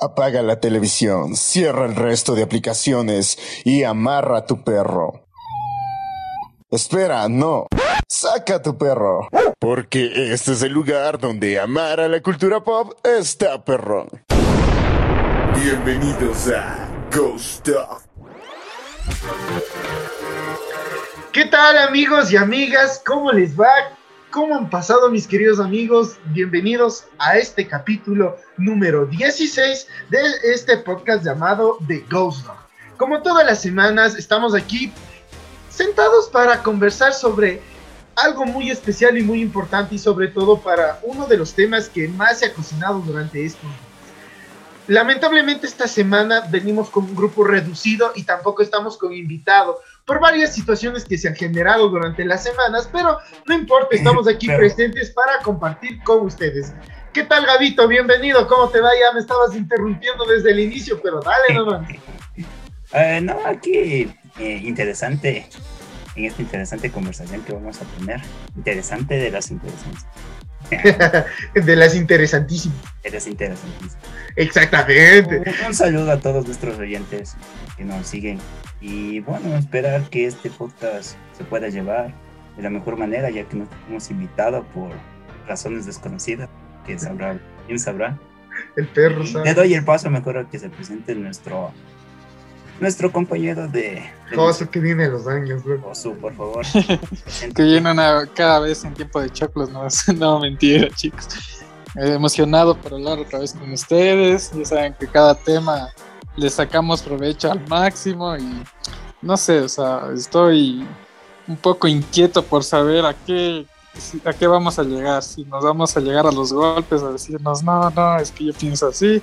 Apaga la televisión, cierra el resto de aplicaciones y amarra a tu perro. Espera, no. Saca a tu perro. Porque este es el lugar donde amar a la cultura pop está perrón. Bienvenidos a Ghost Talk. ¿Qué tal amigos y amigas? ¿Cómo les va? ¿Cómo han pasado mis queridos amigos? Bienvenidos a este capítulo número 16 de este podcast llamado The Ghost Dog. Como todas las semanas estamos aquí sentados para conversar sobre algo muy especial y muy importante y sobre todo para uno de los temas que más se ha cocinado durante estos días. Lamentablemente esta semana venimos con un grupo reducido y tampoco estamos con invitado por varias situaciones que se han generado durante las semanas, pero no importa, estamos aquí presentes para compartir con ustedes. ¿Qué tal, Gabito? Bienvenido, ¿cómo te va? Ya me estabas interrumpiendo desde el inicio, pero dale nomás. Eh, no, aquí eh, interesante, en esta interesante conversación que vamos a tener. Interesante de las interesantes. de las interesantísimas. De las interesantísimas. Exactamente. Un, saludo a todos nuestros oyentes que nos siguen. Y bueno, esperar que este podcast se pueda llevar de la mejor manera, ya que nos hemos invitado por razones desconocidas, que sabrá, quién sabrá. El perro sabe. Le doy el paso mejor a que se presente nuestro nuestro compañero de... Josu, que viene los años, bro. Josu, por favor. que viene una, cada vez en tiempo de choclos, no, no mentira, chicos. Eh, emocionado por hablar otra vez con ustedes. Ya saben que cada tema le sacamos provecho al máximo y no sé, o sea, estoy un poco inquieto por saber a qué, a qué vamos a llegar. Si nos vamos a llegar a los golpes, a decirnos, no, no, es que yo pienso así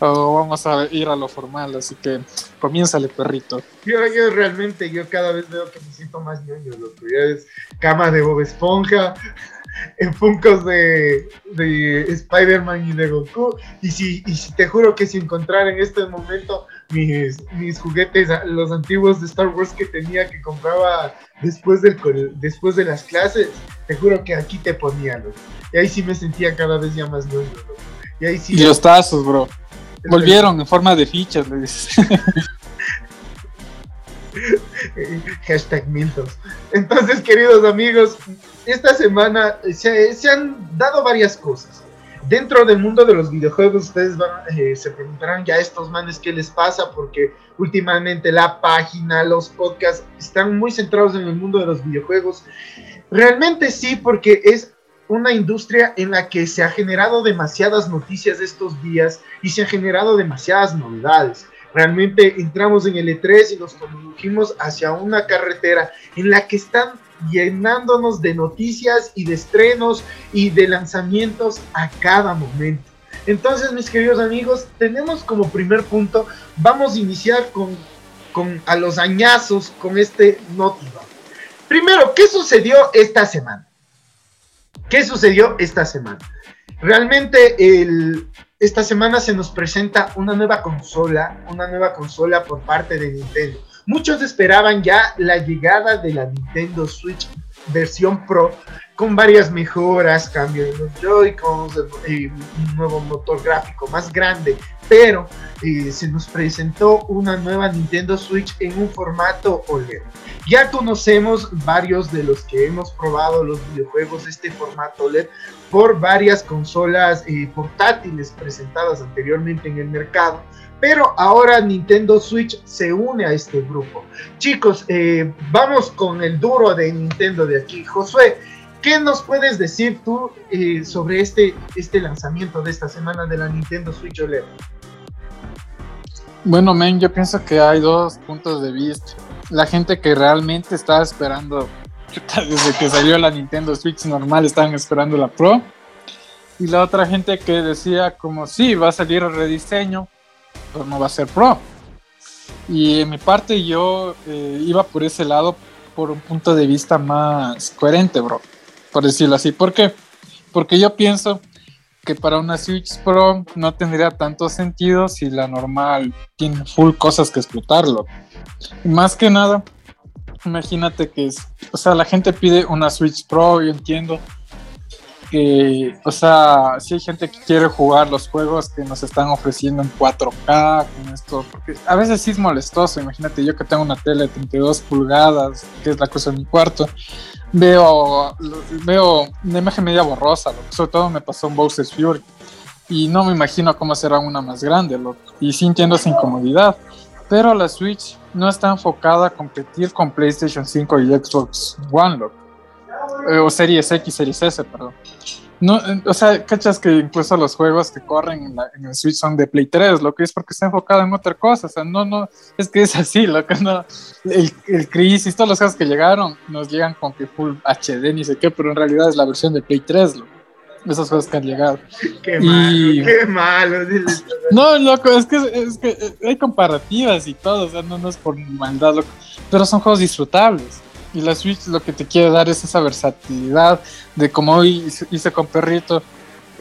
o vamos a ir a lo formal, así que comiénzale, perrito. Yo, yo realmente, yo cada vez veo que me siento más ñoño, loco. Ya es cama de Bob Esponja, en Funkos de, de Spider-Man y de Goku. Y si, y si te juro que si encontrara en este momento mis, mis juguetes, los antiguos de Star Wars que tenía, que compraba después, del, después de las clases, te juro que aquí te ponía, loco. Y ahí sí me sentía cada vez ya más ñoño, loco. Y ahí sí. Y los tazos, bro. Volvieron en forma de fichas, le dices. Hashtag Miltos. Entonces, queridos amigos, esta semana se, han dado varias cosas. Dentro del mundo de los videojuegos, ustedes eh, se preguntarán ya estos manes qué les pasa, porque últimamente la página, los podcasts están muy centrados en el mundo de los videojuegos. Realmente sí, porque es una industria en la que se ha generado demasiadas noticias estos días y se han generado demasiadas novedades. Realmente entramos en el E3 y nos condujimos hacia una carretera en la que están llenándonos de noticias y de estrenos y de lanzamientos a cada momento. Entonces, mis queridos amigos, tenemos como primer punto, vamos a iniciar con, con a los añazos con este noticia. Primero, ¿qué sucedió esta semana? ¿Qué sucedió esta semana? Realmente esta semana se nos presenta una nueva consola, una nueva consola por parte de Nintendo. Muchos esperaban ya la llegada de la Nintendo Switch versión Pro con varias mejoras, cambio de los Joy-Cons, un nuevo motor gráfico más grande, pero eh, se nos presentó una nueva Nintendo Switch en un formato OLED. Ya conocemos varios de los que hemos probado los videojuegos este formato OLED por varias consolas eh, portátiles presentadas anteriormente en el mercado. Pero ahora Nintendo Switch se une a este grupo. Chicos, vamos con el duro de Nintendo de aquí. Josué, ¿Qué nos puedes decir tú eh, sobre este, este lanzamiento de esta semana de la Nintendo Switch OLED? Bueno, men, yo pienso que hay dos puntos de vista. La gente que realmente estaba esperando, desde que salió la Nintendo Switch normal, estaban esperando la Pro. Y la otra gente que decía como, sí, va a salir el rediseño, pero no va a ser Pro. Y en mi parte yo eh, iba por ese lado por un punto de vista más coherente, bro por decirlo así. ¿Por qué? Porque yo pienso que para una Switch Pro no tendría tanto sentido si la normal tiene full cosas que explotarlo. más que nada, imagínate que es, o sea, la gente pide una Switch Pro, yo entiendo, que, o sea, si hay gente que quiere jugar los juegos que nos están ofreciendo en 4K con esto, porque a veces sí es molestoso, imagínate yo que tengo una tele de 32 pulgadas, que es la cosa en mi cuarto, veo, veo una imagen media borrosa, sobre todo me pasó en Bowser's Fury, y no me imagino cómo será una más grande, y sí entiendo esa incomodidad, pero la Switch no está enfocada a competir con PlayStation 5 y Xbox One, loco. Eh, o Series X, Series S, perdón. No, eh, o sea, cachas que incluso los juegos que corren en, el Switch son de Play 3, lo que es porque está enfocado en otra cosa, o sea, no, no, es que es así, lo que no, el, el Crisis, todos los juegos que llegaron, nos llegan con que Full HD, ni sé qué, pero en realidad es la versión de Play 3, lo, esos juegos que han llegado. Qué malo, qué malo. No, loco, es que, es que eh, hay comparativas y todo, o sea, no, no es por maldad, loco, pero son juegos disfrutables. Y la Switch lo que te quiere dar es esa versatilidad de como hoy hice con Perrito.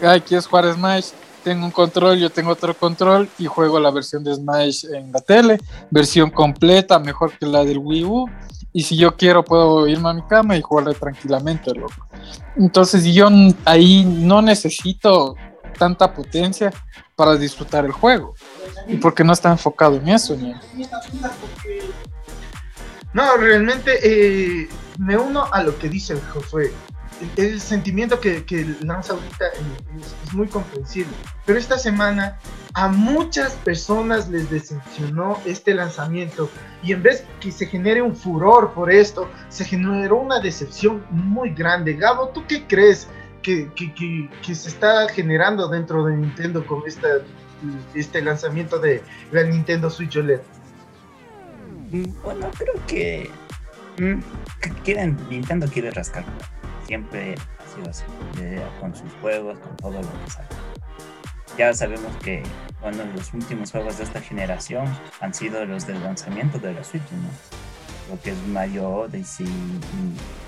Ay, ¿quieres jugar Smash? Tengo un control, yo tengo otro control y juego la versión de Smash en la tele, versión completa, mejor que la del Wii U. Y si yo quiero, puedo irme a mi cama y jugarle tranquilamente, loco. Entonces, yo ahí no necesito tanta potencia para disfrutar el juego. Y porque no está enfocado en eso, ¿no? No, realmente eh, me uno a lo que dice el Josué. El, sentimiento que, lanza ahorita es, muy comprensible. Pero esta semana a muchas personas les decepcionó este lanzamiento y en vez que se genere un furor por esto, se generó una decepción muy grande. Gabo, ¿tú qué crees que, que se está generando dentro de Nintendo con esta, este lanzamiento de la Nintendo Switch OLED? Mm, bueno, creo que, mm, quieren, Nintendo quiere rascar. Siempre ha sido así, con sus juegos, con todo lo que sale. Ya sabemos que bueno, los últimos juegos de esta generación han sido los del lanzamiento de la Switch, ¿no? Lo que es Mario Odyssey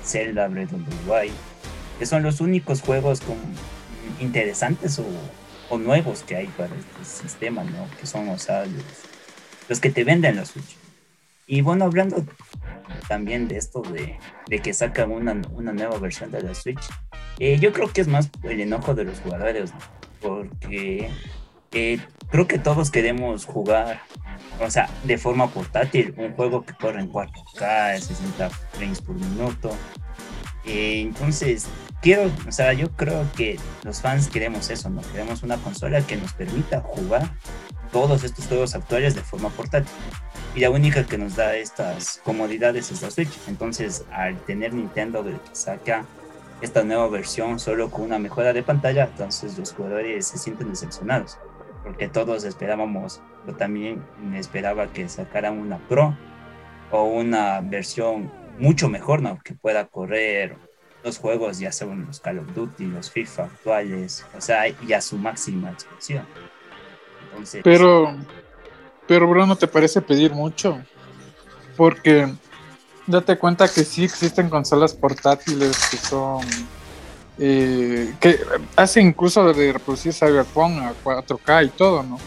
Zelda Breath of the Wild, que son los únicos juegos con, interesantes o, o, nuevos que hay para este sistema, ¿no? Que son, o sea, los, los que te venden la Switch. Y bueno, hablando también de esto de, de que sacan una, una, nueva versión de la Switch, eh, yo creo que es más el enojo de los jugadores, porque eh, creo que todos queremos jugar, o sea, de forma portátil, un juego que corre en 4K, 60 frames por minuto. Eh, entonces, quiero, o sea, yo creo que los fans queremos eso, ¿no? Queremos una consola que nos permita jugar todos estos juegos actuales de forma portátil y la única que nos da estas comodidades es la Switch. Entonces, al tener Nintendo que saca esta nueva versión solo con una mejora de pantalla, entonces los jugadores se sienten decepcionados, porque todos esperábamos, yo también me esperaba que sacaran una Pro o una versión mucho mejor, ¿no? Que pueda correr los juegos, ya sean los Call of Duty, los FIFA actuales, o sea, y a su máxima expresión. Entonces, pero pero, Bruno, ¿te parece pedir mucho? Porque date cuenta que sí existen consolas portátiles que son. Eh, que hacen incluso de reproducir Cyberpunk a 4K y todo, ¿no?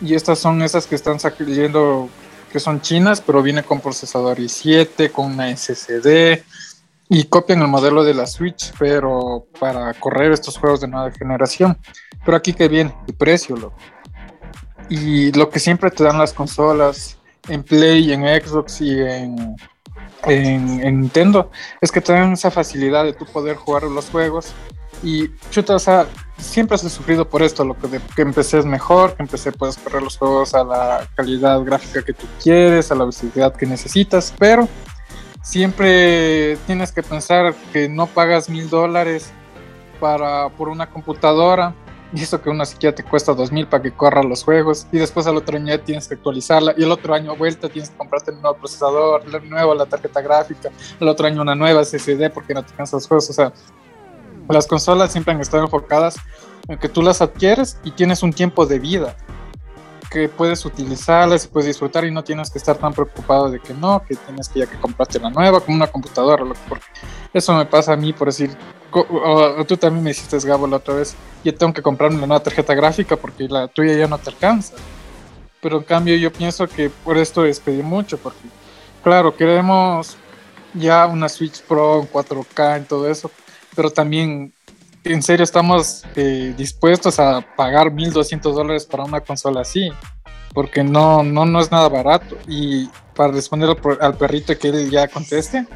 Y estas son esas que están saliendo, que son chinas, pero viene con procesador i7, con una SSD, y copian el modelo de la Switch, pero para correr estos juegos de nueva generación. Pero aquí que viene el precio, loco. Y lo que siempre te dan las consolas en Play, en Xbox y en, en, Nintendo es que te dan esa facilidad de tú poder jugar los juegos. Y chuta, o sea, siempre has sufrido por esto, lo que, empecé es mejor, que empecé puedes correr los juegos a la calidad gráfica que tú quieres, a la visibilidad que necesitas, pero siempre tienes que pensar que no pagas mil dólares para por una computadora y eso que una siquiera te cuesta 2000 para que corra los juegos y después al otro año tienes que actualizarla y el otro año vuelta tienes que comprarte un nuevo procesador, nuevo la tarjeta gráfica, el otro año una nueva SSD porque no te cansas los juegos, o sea, las consolas siempre han estado enfocadas en que tú las adquieres y tienes un tiempo de vida que puedes utilizarlas y puedes disfrutar y no tienes que estar tan preocupado de que no, que tienes que ya que comprarte la nueva como una computadora, porque eso me pasa a mí por decir, tú también me hiciste Gabo la otra vez, yo tengo que comprarme una nueva tarjeta gráfica porque la tuya ya no te alcanza. Pero en cambio yo pienso que por esto es pedir mucho, porque claro, queremos ya una Switch Pro en 4K y todo eso, pero también en serio estamos eh, dispuestos a pagar 1.200 dólares para una consola así, porque no, no, no es nada barato. Y para responder al, perrito que él ya conteste,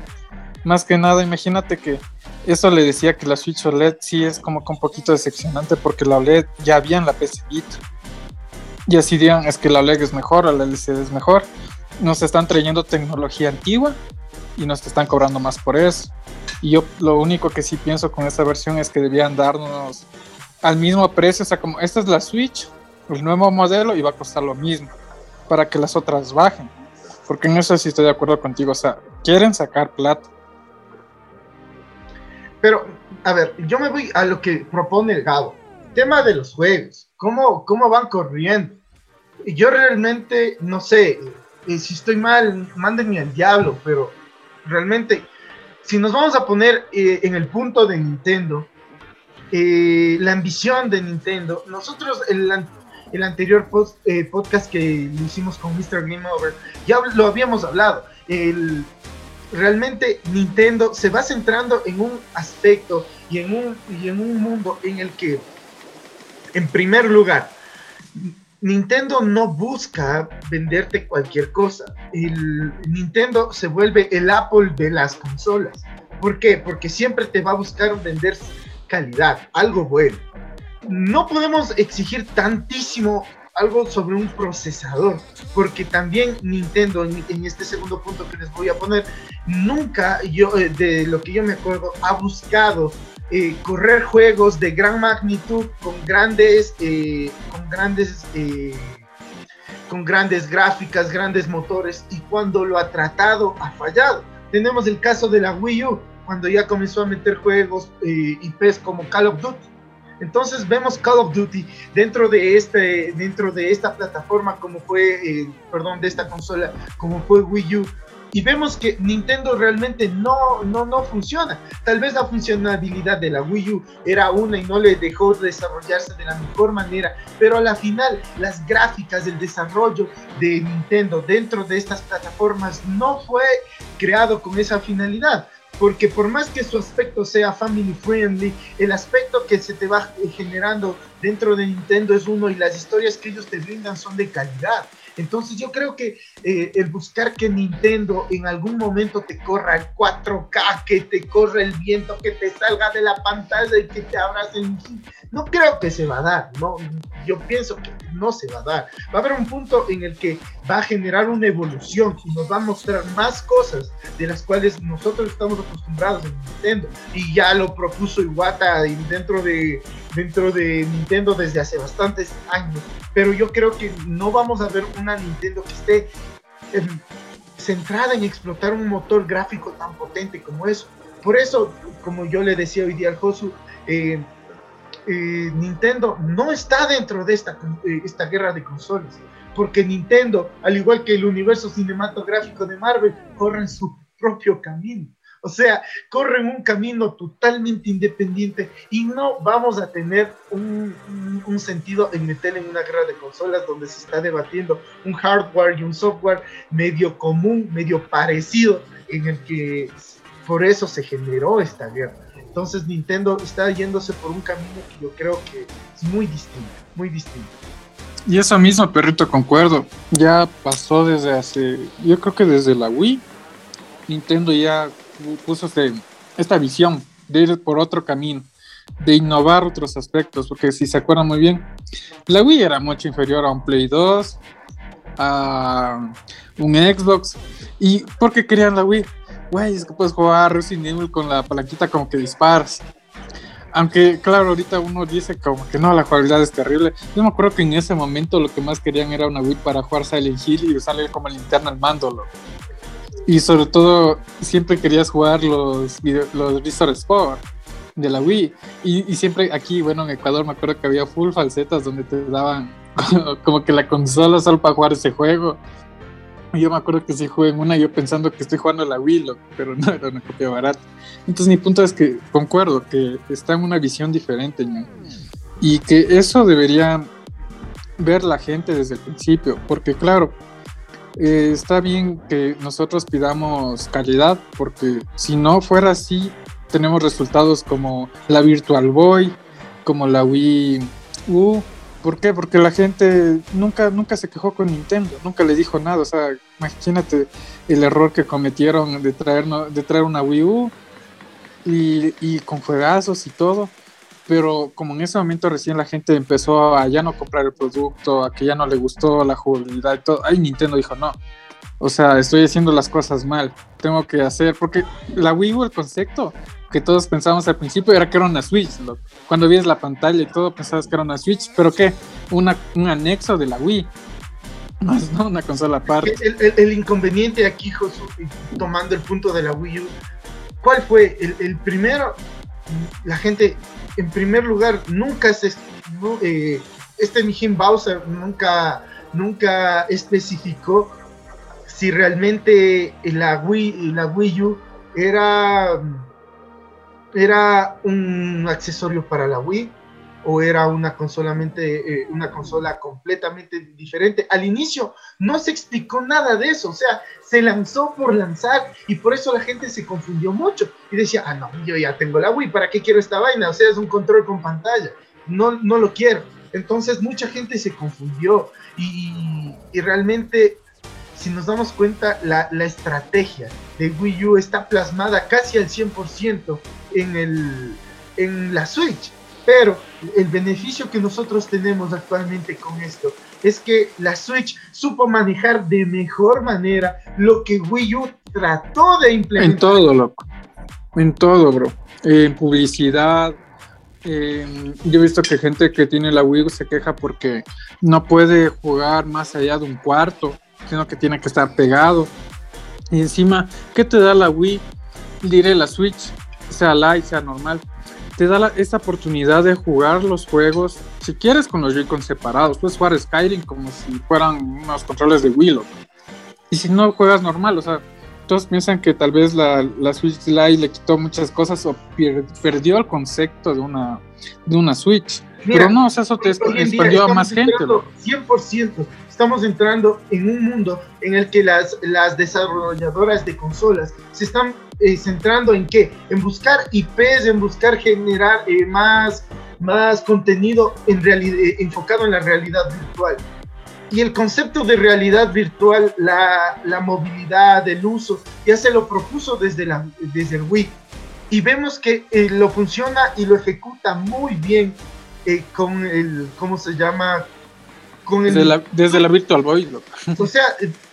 más que nada, imagínate que eso le decía que la Switch OLED sí es como que un poquito decepcionante porque la OLED ya había en la PC Vita. Y así digan, es que la OLED es mejor, la LCD es mejor. Nos están trayendo tecnología antigua y nos están cobrando más por eso. Y yo lo único que sí pienso con esta versión es que debían darnos al mismo precio, o sea, como esta es la Switch, el nuevo modelo y va a costar lo mismo para que las otras bajen. Porque en eso sí estoy de acuerdo contigo, o sea, quieren sacar plata. Pero, a ver, yo me voy a lo que propone el Gabo. Tema de los juegos, cómo, cómo van corriendo. Yo realmente, no sé, eh, si estoy mal, mándenme al diablo, pero realmente, si nos vamos a poner eh, en el punto de Nintendo, eh, la ambición de Nintendo, nosotros el, el anterior eh, podcast que hicimos con Mr. Game Over, ya lo habíamos hablado. El, realmente Nintendo se va centrando en un aspecto y en un, y en un mundo en el que, en primer lugar, Nintendo no busca venderte cualquier cosa. El Nintendo se vuelve el Apple de las consolas. ¿Por qué? Porque siempre te va a buscar vender calidad, algo bueno. No podemos exigir tantísimo algo sobre un procesador, porque también Nintendo, en, este segundo punto que les voy a poner, nunca, yo, eh, de lo que yo me acuerdo, ha buscado eh, correr juegos de gran magnitud con grandes, eh, con grandes, eh, con grandes gráficas, grandes motores y cuando lo ha tratado ha fallado. Tenemos el caso de la Wii U cuando ya comenzó a meter juegos IPs como Call of Duty. Entonces vemos Call of Duty dentro de este, dentro de esta plataforma como fue, perdón, de esta consola como fue Wii U y vemos que Nintendo realmente no, no, no funciona. Tal vez la funcionalidad de la Wii U era una y no le dejó desarrollarse de la mejor manera, pero a la final las gráficas, el desarrollo de Nintendo dentro de estas plataformas no fue creado con esa finalidad porque por más que su aspecto sea family friendly, el aspecto que se te va generando dentro de Nintendo es uno y las historias que ellos te brindan son de calidad. Entonces yo creo que eh, el buscar que Nintendo en algún momento te corra el 4K, que te corra el viento, que te salga de la pantalla y que te abrace, no creo que se va a dar, no, yo pienso que no se va a dar. Va a haber un punto en el que va a generar una evolución y nos va a mostrar más cosas de las cuales nosotros estamos acostumbrados en Nintendo. Y ya lo propuso Iwata dentro de dentro de Nintendo desde hace bastantes años, pero yo creo que no vamos a ver una Nintendo que esté em, centrada en explotar un motor gráfico tan potente como eso. Por eso, como yo le decía hoy día al Josu, eh, eh, Nintendo no está dentro de esta, eh, esta guerra de consolas, porque Nintendo, al igual que el universo cinematográfico de Marvel, corre en su propio camino. O sea, corren un camino totalmente independiente y no vamos a tener un, sentido en meter en una guerra de consolas donde se está debatiendo un hardware y un software medio común, medio parecido, en el que por eso se generó esta guerra. Entonces Nintendo está yéndose por un camino que yo creo que es muy distinto, muy distinto. Y eso mismo, perrito, concuerdo. Ya pasó desde hace, yo creo que desde la Wii, Nintendo ya puso este, esta visión de ir por otro camino, de innovar otros aspectos, porque si se acuerdan muy bien, la Wii era mucho inferior a un Play 2, a un Xbox, y porque querían la Wii, güey, es que puedes jugar Resident Evil con la palanquita como que disparas. Aunque, claro, ahorita uno dice como que no, la jugabilidad es terrible. Yo me acuerdo que en ese momento lo que más querían era una Wii para jugar Silent Hill y usarle como linterna al mando. Y sobre todo, siempre querías jugar los, los Visor Sport de la Wii. Y, siempre aquí, bueno, en Ecuador me acuerdo que había full falsetas donde te daban como que la consola solo para jugar ese juego. Y yo me acuerdo que sí jugué en una, yo pensando que estoy jugando la Wii, pero no era una copia barata. Entonces mi punto es que concuerdo que está en una visión diferente, Y que eso debería ver la gente desde el principio, porque claro, eh, está bien que nosotros pidamos calidad, porque si no fuera así, tenemos resultados como la Virtual Boy, como la Wii U. ¿Por qué? Porque la gente nunca, nunca se quejó con Nintendo, nunca le dijo nada. O sea, imagínate el error que cometieron de traer, de traer una Wii U y, y con juegazos y todo pero como en ese momento recién la gente empezó a ya no comprar el producto, a que ya no le gustó la jugabilidad y todo, ahí Nintendo dijo, no, o sea, estoy haciendo las cosas mal, tengo que hacer, porque la Wii U, el concepto que todos pensábamos al principio era que era una Switch, cuando vías la pantalla y todo pensabas que era una Switch, pero que una, un anexo de la Wii, no es una consola aparte. El, el, inconveniente aquí, Josu, tomando el punto de la Wii U, ¿cuál fue? El, el primero, la gente en primer lugar, nunca se, eh, este Mijin Bowser nunca, nunca especificó si realmente la Wii, la Wii U era, era un accesorio para la Wii o era una, consolamente, eh, una consola completamente diferente. Al inicio no se explicó nada de eso, o sea, se lanzó por lanzar y por eso la gente se confundió mucho y decía, ah, no, yo ya tengo la Wii, ¿para qué quiero esta vaina? O sea, es un control con pantalla, no, no lo quiero. Entonces mucha gente se confundió y, y realmente, si nos damos cuenta, la, la, estrategia de Wii U está plasmada casi al 100% en, el, en la Switch pero el beneficio que nosotros tenemos actualmente con esto es que la Switch supo manejar de mejor manera lo que Wii U trató de implementar. En todo, loco. En todo, bro. En publicidad. yo he visto que gente que tiene la Wii U se queja porque no puede jugar más allá de un cuarto, sino que tiene que estar pegado. Y encima, ¿qué te da la Wii? Diré la Switch, sea light, sea normal te da la, esta oportunidad de jugar los juegos, si quieres con los Joy-Con separados, puedes jugar Skyrim como si fueran unos controles de Willow. Y si no juegas normal, o sea, todos piensan que tal vez la, la Switch Lite le quitó muchas cosas o perdió el concepto de una, de una Switch. Pero no, o sea, eso te expandió a más gente. 100%. Estamos entrando en un mundo en el que las, las desarrolladoras de consolas se están eh, centrando en qué? En buscar IPs, en buscar generar eh, más, más contenido en eh, enfocado en la realidad virtual. Y el concepto de realidad virtual, la, la, movilidad, el uso, ya se lo propuso desde, la, desde el Wii. Y vemos que lo funciona y lo ejecuta muy bien con el, ¿cómo se llama? Con desde, la, desde la Virtual Boy. O sea,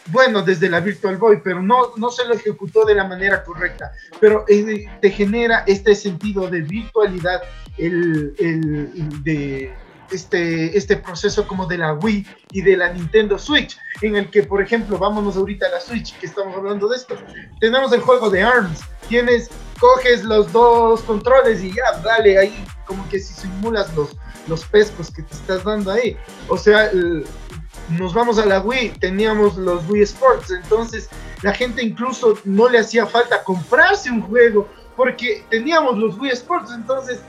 bueno, desde la Virtual Boy, pero no, no se lo ejecutó de la manera correcta. Pero te genera este sentido de virtualidad, el, el, de este, este proceso como de la Wii y de la Nintendo Switch, en el que, por ejemplo, vámonos ahorita a la Switch, que estamos hablando de esto. Tenemos el juego de ARMS, tienes, coges los dos controles y ya, dale ahí, como que si simulas los, los pescos que te estás dando ahí. O sea, nos vamos a la Wii, teníamos los Wii Sports, entonces la gente incluso no le hacía falta comprarse un juego porque teníamos los Wii Sports, entonces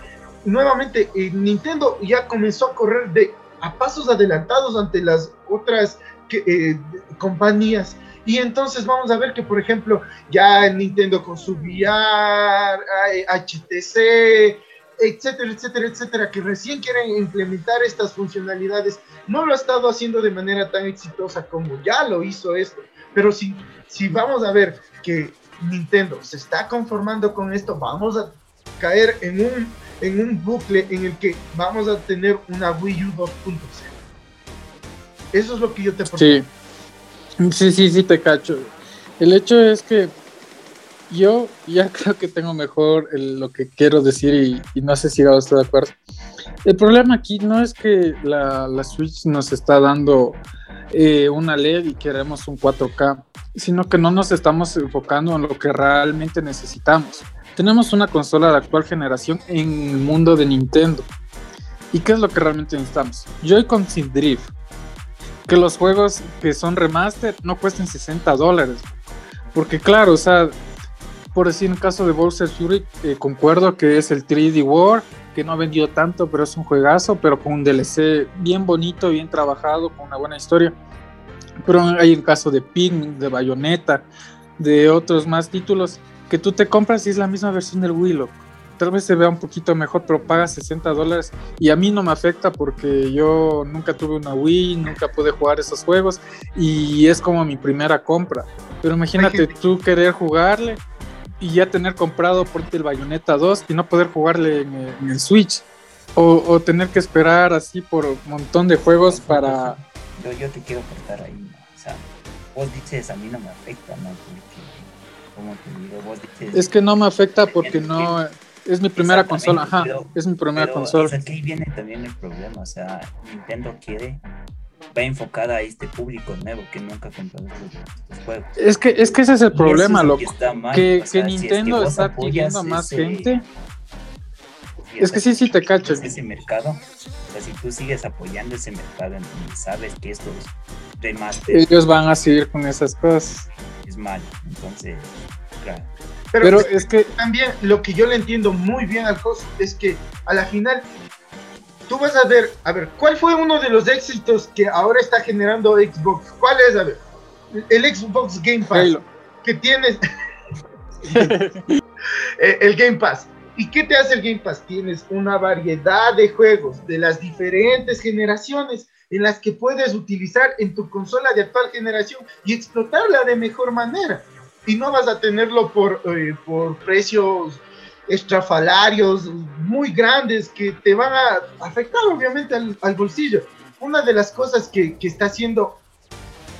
nuevamente eh, Nintendo ya comenzó a correr de a pasos adelantados ante las otras eh, compañías. Y entonces vamos a ver que, por ejemplo, ya Nintendo con su VR, HTC, etcétera, etcétera, etcétera, que recién quieren implementar estas funcionalidades, no lo ha estado haciendo de manera tan exitosa como ya lo hizo esto. Pero si, si vamos a ver que Nintendo se está conformando con esto, vamos a caer en un, en un bucle en el que vamos a tener una Wii U 2.0. Eso es lo que yo te propongo. Sí. sí, sí, te cacho. El hecho es que yo ya creo que tengo mejor lo que quiero decir y, no sé si estoy de acuerdo. El problema aquí no es que la, Switch nos está dando eh, una LED y queremos un 4K, sino que no nos estamos enfocando en lo que realmente necesitamos. Tenemos una consola de actual generación en el mundo de Nintendo. ¿Y qué es lo que realmente necesitamos? Joy-Con sin drift. Que los juegos que son remaster no cuesten 60 dólares. Porque claro, o sea, por decir en el caso de Bowser Fury, eh, concuerdo que es el 3D War, que no ha vendido tanto, pero es un juegazo, pero con un DLC bien bonito, bien trabajado, con una buena historia. Pero hay el caso de Ping, de Bayonetta, de otros más títulos que tú te compras y es la misma versión del Wii, loco. Tal vez se vea un poquito mejor, pero pagas 60 dólares y a mí no me afecta porque yo nunca tuve una Wii, nunca pude jugar esos juegos y es como mi primera compra. Pero imagínate tú querer jugarle y ya tener comprado por el Bayonetta 2 y no poder jugarle en el, Switch. O, tener que esperar así por un montón de juegos para... Yo, yo te quiero cortar ahí, o sea, vos dices a mí no me afecta, ¿no? Es que no me afecta porque no. Es mi primera consola, ajá. es mi primera consola. O sea, que ahí viene también el problema. O sea, Nintendo quiere. Va enfocada a este público nuevo que nunca ha comprado estos, juegos. Es que, es que ese es el problema, loco. Que, que, Nintendo está adquiriendo a más gente. Es que sí, sí te cacho. Ese mercado, o sea, si tú sigues apoyando ese mercado y sabes que estos remasters. Ellos van a seguir con esas cosas. Es malo, entonces pero, es, que también lo que yo le entiendo muy bien al host es que a la final tú vas a ver, a ver, ¿cuál fue uno de los éxitos que ahora está generando Xbox? ¿Cuál es? A ver, el Xbox Game Pass que tienes eh, el Game Pass. ¿Y qué te hace el Game Pass? Tienes una variedad de juegos de las diferentes generaciones en las que puedes utilizar en tu consola de actual generación y explotarla de mejor manera y no vas a tenerlo por, eh, por precios estrafalarios muy grandes que te van a afectar obviamente al, bolsillo. Una de las cosas que, está haciendo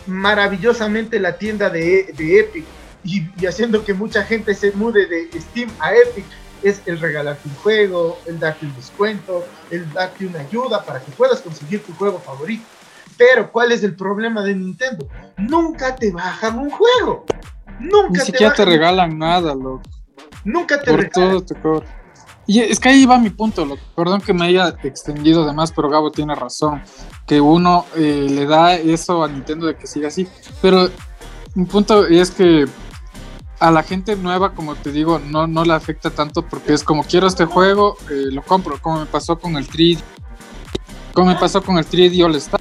maravillosamente la tienda de, Epic y, haciendo que mucha gente se mude de Steam a Epic es el regalarte un juego, el darte un descuento, el darte una ayuda para que puedas conseguir tu juego favorito. Pero, ¿cuál es el problema de Nintendo? Nunca te bajan un juego. Nunca Ni siquiera te regalan nada, loco. Nunca te Por todo te. Y es que ahí va mi punto, loco. Perdón que me haya extendido de más, pero Gabo tiene razón. Que uno eh, le da eso a Nintendo de que siga así. Pero mi punto es que a la gente nueva, como te digo, no, no le afecta tanto porque es como quiero este juego, eh, lo compro. Como me pasó con el 3D. Como me pasó con el 3D All Star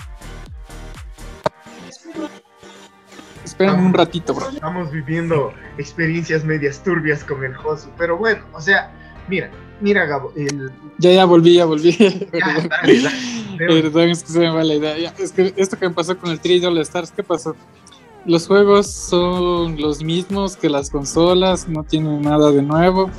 un ratito, bro. Estamos viviendo experiencias medias turbias con el Josu, pero bueno, o sea, mira, mira, Gabo, el... Ya, ya volví, ya volví. Perdón, es que se me va la idea. es que esto que me pasó con el 3 All Stars, ¿qué pasó? Los juegos son los mismos que las consolas, no tienen nada de nuevo.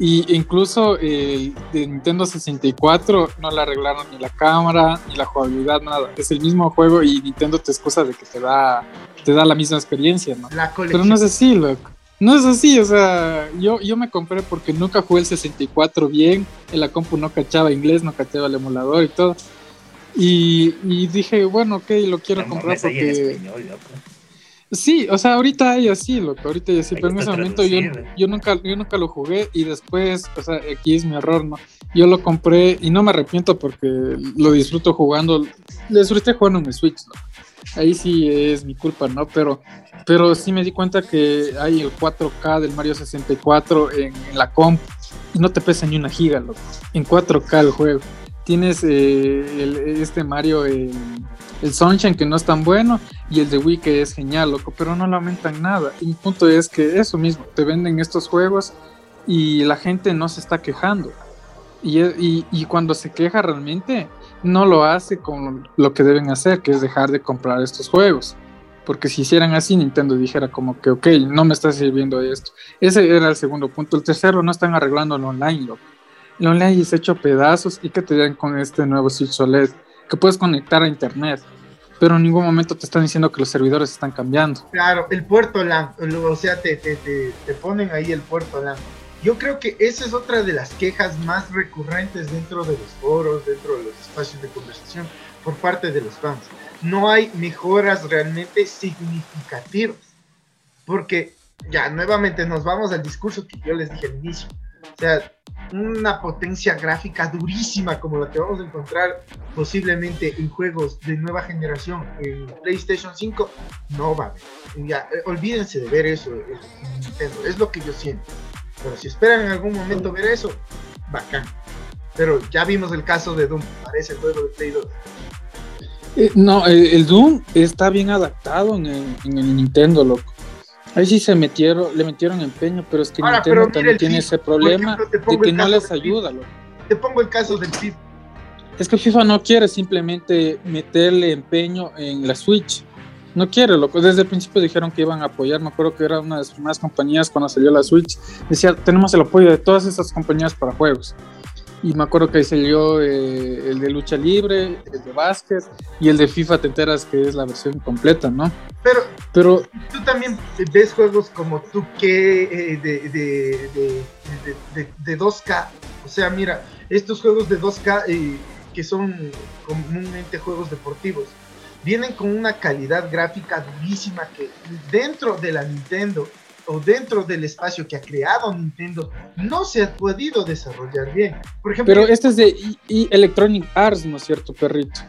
Y incluso el de Nintendo 64 no le arreglaron ni la cámara, ni la jugabilidad, nada. Es el mismo juego y Nintendo te excusa de que te da, te da la misma experiencia, ¿no? Pero no es así, loco. No es así, o sea, yo, yo me compré porque nunca jugué el 64 bien, en la compu no cachaba inglés, no cachaba el emulador y todo. Y, y dije, bueno, ok, lo quiero comprar porque... Sí, o sea, ahorita hay así, loco, ahorita hay así, pero en ese momento yo, yo, nunca, yo nunca lo jugué y después, o sea, aquí es mi error, ¿no? Yo lo compré y no me arrepiento porque lo disfruto jugando, lo disfruté jugando en mi Switch, ¿no? Ahí sí es mi culpa, ¿no? Pero, pero sí me di cuenta que hay el 4K del Mario 64 en, la comp y no te pesa ni una giga, loco, en 4K el juego. Tienes eh, este Mario en el Sunshine que no es tan bueno y el de Wii que es genial, loco, pero no lamentan nada. Y el punto es que eso mismo, te venden estos juegos y la gente no se está quejando. Y, y, cuando se queja realmente, no lo hace con lo que deben hacer, que es dejar de comprar estos juegos. Porque si hicieran así, Nintendo dijera como que, ok, no me está sirviendo esto. Ese era el segundo punto. El tercero, no están arreglando el online, loco. El online es hecho pedazos y que te den con este nuevo Switch OLED que puedes conectar a internet, pero en ningún momento te están diciendo que los servidores están cambiando. Claro, el puerto LAN, o sea, te, te, te, ponen ahí el puerto LAN. Yo creo que esa es otra de las quejas más recurrentes dentro de los foros, dentro de los espacios de conversación por parte de los fans. No hay mejoras realmente significativas. Porque ya nuevamente nos vamos al discurso que yo les dije al inicio. O sea, una potencia gráfica durísima como la que vamos a encontrar posiblemente en juegos de nueva generación en PlayStation 5, no va a haber. Ya, eh, olvídense de ver eso Es lo que yo siento. Pero si esperan en algún momento ver eso, bacán. Pero ya vimos el caso de Doom, parece el juego de Play 2. Eh, no, el, Doom está bien adaptado en en el Nintendo, loco. Ahí sí se metieron, le metieron empeño, pero es que Ahora, Nintendo también tiene FIFA, ese problema ejemplo, de que no les ayuda. Te pongo el caso del FIFA. Es que FIFA no quiere simplemente meterle empeño en la Switch. No quiere, loco. Desde el principio dijeron que iban a apoyar. Me acuerdo que era una de las primeras compañías cuando salió la Switch. Decía, tenemos el apoyo de todas estas compañías para juegos. Y me acuerdo que ahí salió eh, el de lucha libre, el de básquet y el de FIFA, te enteras que es la versión completa, ¿no? Pero Pero tú también ves juegos como tú que eh, de, de, de, de- de- de 2K. O sea, mira, estos juegos de 2K eh, que son comúnmente juegos deportivos, vienen con una calidad gráfica durísima que dentro de la Nintendo o dentro del espacio que ha creado Nintendo no se ha podido desarrollar bien. Por ejemplo, Pero este es de E- E- Electronic Arts, ¿no es cierto, perrito?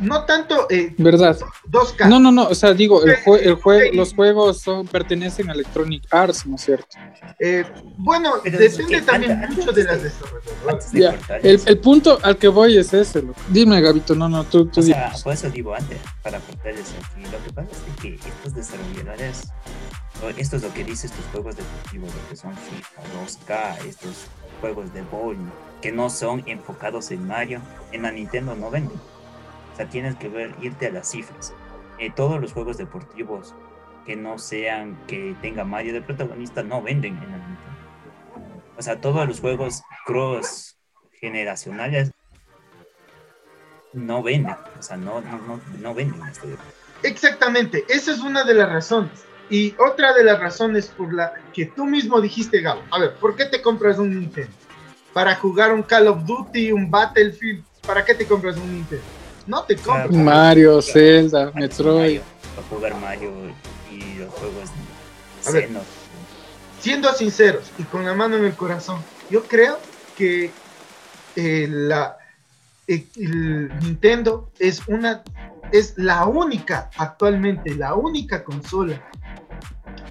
no tanto eh, ¿Verdad? 2K. No, no, no, o sea, digo, el jue- el jue- los juegos son, pertenecen a Electronic Arts, ¿no es cierto? Eh, bueno, Pero depende también mucho de las de- desarrolladoras. De cortar El, el punto al que voy es ese, loco. Dime, Gabito, no, no, tú, tú O sea, por eso digo antes, para cortarles aquí, lo que pasa es que estos desarrolladores, esto es lo que dice estos juegos deportivos, lo que son FIFA, 2K, estos juegos de ball, que no son enfocados en Mario, en la Nintendo no venden. O sea, tienes que ver, irte a las cifras. Eh, todos los juegos deportivos que no sean, que tenga Mario de protagonista, no venden en la Nintendo. O sea, todos los juegos cross generacionales no venden, o sea, no, no, no, no venden este Exactamente, esa es una de las razones. Y otra de las razones por la que tú mismo dijiste, Gabo, a ver, ¿por qué te compras un Nintendo? Para jugar un Call of Duty, un Battlefield, ¿para qué te compras un Nintendo? No te compras. Claro. Mario, Zelda, Mario, Metroid. Para jugar Mario y los juegos A ver. Siendo sinceros y con la mano en el corazón, yo creo que eh, la, eh, el Nintendo es una es la única actualmente la única consola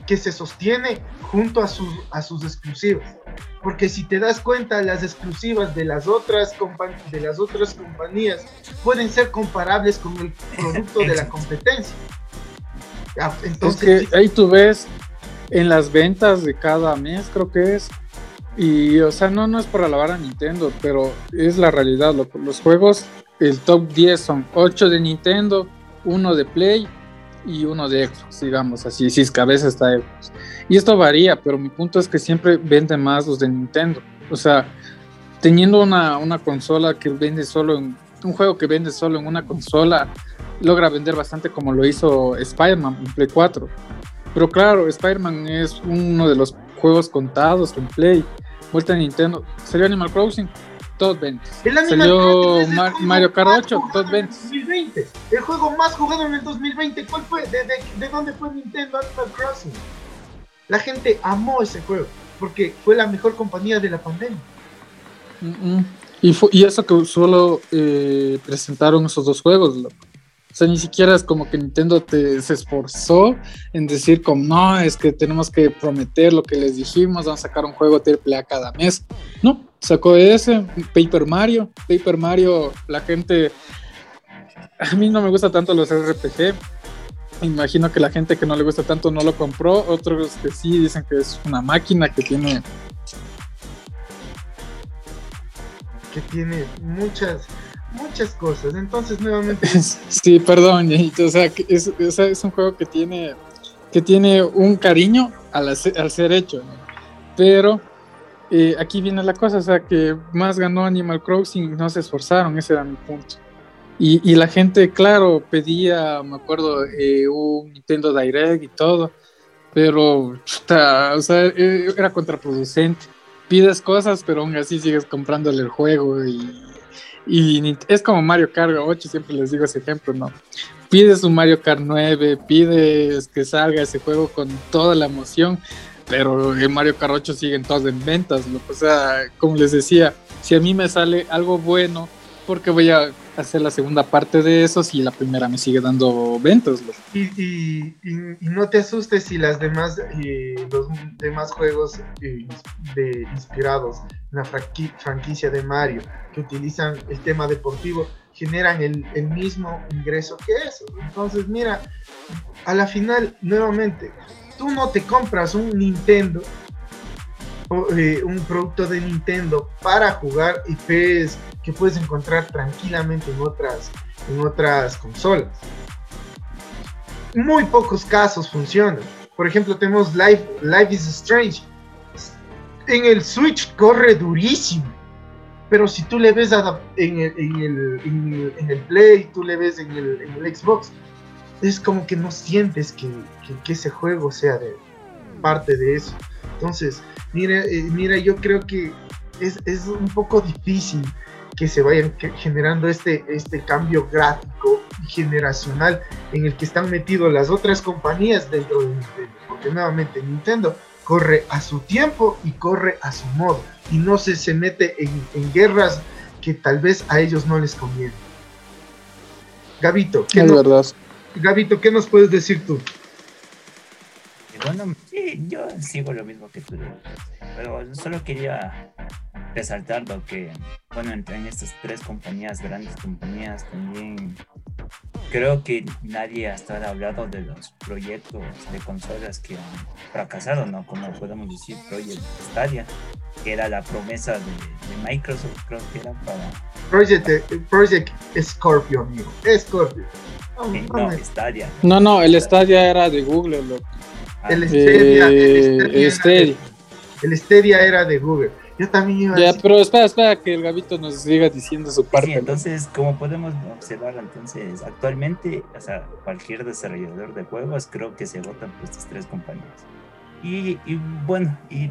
que se sostiene junto a sus a sus exclusivas porque si te das cuenta las exclusivas de las otras de las otras compañías pueden ser comparables con el producto de la competencia Ah, Es entonces que ahí tú ves en las ventas de cada mes, creo que es. Y, o sea, no, no es por alabar a Nintendo, pero es la realidad. Los juegos, el top 10 son 8 de Nintendo, uno de Play y uno de Xbox, digamos así, si es que a veces está Xbox. Y esto varía, pero mi punto es que siempre venden más los de Nintendo. O sea, teniendo una, una consola que vende solo en un juego que vende solo en una consola, logra vender bastante como lo hizo Spider-Man en Play 4. Pero claro, Spider-Man es uno de los juegos contados en Play. Vuelta a Nintendo. Salió Animal Crossing, El Animal Salió Mar- Mario Kart más 8, jugado todos en ventas. 2020. El juego más jugado en el 2020. ¿Cuál fue? ¿De, de, de dónde fue Nintendo Animal Crossing? La gente amó ese juego porque fue la mejor compañía de la pandemia. Mm, mm. Y, fu- y eso que solo eh, presentaron esos dos juegos. loco. O sea, ni siquiera es como que Nintendo te, se esforzó en decir como, no, es que tenemos que prometer lo que les dijimos, vamos a sacar un juego AAA cada mes. No, sacó ese, Paper Mario. Paper Mario, la gente... A mí no me gusta tanto los RPG. Imagino que la gente que no le gusta tanto no lo compró. Otros que sí dicen que es una máquina que tiene Que tiene muchas, muchas cosas. Entonces, nuevamente, Sí, perdón, o sea, es, es un juego que tiene, que tiene un cariño al, hacer- al ser hecho, ¿no? Pero eh, aquí viene la cosa, o sea, que más ganó Animal Crossing, no se esforzaron, ese era mi punto. Y, y la gente, claro, pedía, me acuerdo, eh, un Nintendo Direct y todo, pero, chuta, o sea, eh, era contraproducente. Pides cosas, pero aún así sigues comprándole el juego y, y es como Mario Kart 8, siempre les digo ese ejemplo, ¿no? Pides un Mario Kart 9, pides que salga ese juego con toda la emoción, pero el Mario Kart 8 siguen todos en ventas. O sea, como les decía, si a mí me sale algo bueno, ¿por qué voy a hacer la segunda parte de eso si la primera me sigue dando ventas, y, y- y- y no te asustes si las demás, eh, los demás juegos eh, de, inspirados en la franqui- franquicia de Mario que utilizan el tema deportivo generan el, el mismo ingreso que eso. Entonces, mira, a la final, nuevamente, tú no te compras un Nintendo, eh, un producto de Nintendo para jugar IPs que puedes encontrar tranquilamente en otras, en otras consolas. Muy pocos casos funcionan. Por ejemplo, tenemos Life, Life is Strange. En el Switch corre durísimo. Pero si tú le ves en, el, en, el, en, el, Play, tú le ves en el Xbox, es como que no sientes que, que, ese juego sea de parte de eso. Entonces, mira, eh, mira yo creo que es, es, un poco difícil que se vayan generando este, este cambio gráfico y generacional en el que están metidos las otras compañías dentro de Nintendo. Porque nuevamente Nintendo corre a su tiempo y corre a su modo y no se, se mete en, guerras que tal vez a ellos no les conviene. Gabito, ¿qué, nos, Gabito, ¿qué nos puedes decir tú? Bueno, sí, yo sigo lo mismo que tú, pero solo quería resaltar lo que, bueno, entre en estas tres compañías, grandes compañías, también creo que nadie hasta ahora ha hablado de los proyectos de consolas que han fracasado, ¿no? Como podemos decir, Project Stadia, que era la promesa de, Microsoft, creo que era para... Project, Project Scorpio, amigo, Scorpio. No, Stadia. No, no, el Stadia era de Google, ah. el, Stadia, el, Stadia, el Stadia era de Google. Yo también iba Ya, pero espera, espera que el Gabito nos siga diciendo su parte. Sí, entonces, como podemos observar, entonces, actualmente, o sea, cualquier desarrollador de juegos creo que se votan por estas tres compañías. Y, y bueno, y,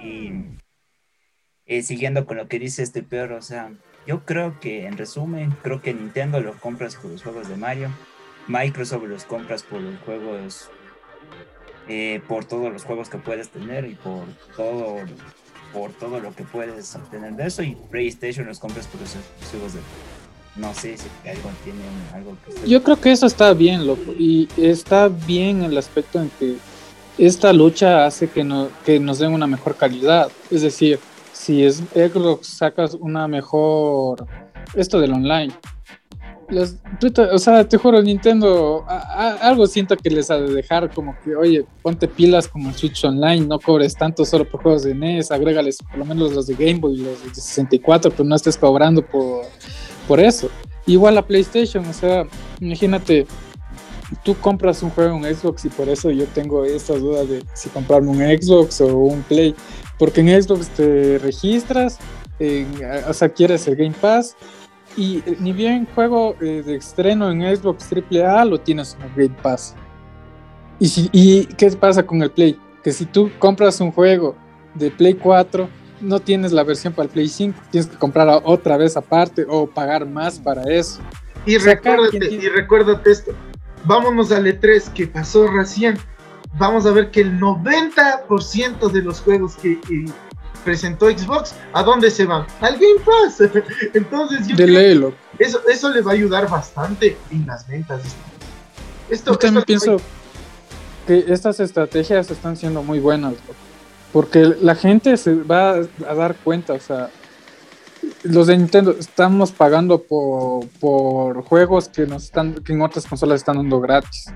y eh, siguiendo con lo que dice este perro, o sea, yo creo que, en resumen, creo que Nintendo lo compras por los juegos de Mario, Microsoft los compras por los juegos eh, por todos los juegos que puedes tener y por todo por todo lo que puedes obtener de eso. Y PlayStation los compras por los exclusivos de no sé si algo tiene algo que yo creo que eso está bien loco y está bien el aspecto en que esta lucha hace que, no, que nos den una mejor calidad. Es decir si es Xbox sacas una mejor esto del online o sea, te juro, Nintendo, algo siento que les ha de dejar como que, oye, ponte pilas como el Switch Online, no cobres tanto solo por juegos de NES, agrégales por lo menos los de Game Boy, los de 64, pero no estés cobrando por, por eso. Igual la PlayStation, o sea, imagínate, tú compras un juego en Xbox y por eso yo tengo esta duda de si comprarme un Xbox o un Play, porque en Xbox te registras, o sea, quieres el Game Pass y eh, ni bien juego eh, de estreno en Xbox AAA lo tienes en el Game Pass. ¿Y, si, ¿Y qué pasa con el Play? Que si tú compras un juego de Play 4, no tienes la versión para el Play 5, tienes que comprar otra vez aparte o pagar más para eso. Y recuérdate, y recuérdate esto, vámonos al E3 que pasó recién. Vamos a ver que el 90% de los juegos que presentó Xbox, ¿a dónde se van? Al Game Pass. Entonces, yo de eso, eso le va a ayudar bastante en las ventas. Esto, yo también pienso que estas estrategias están siendo muy buenas, porque la gente se va a dar cuenta, o sea, los de Nintendo estamos pagando por, por juegos que nos están que en otras consolas están dando gratis.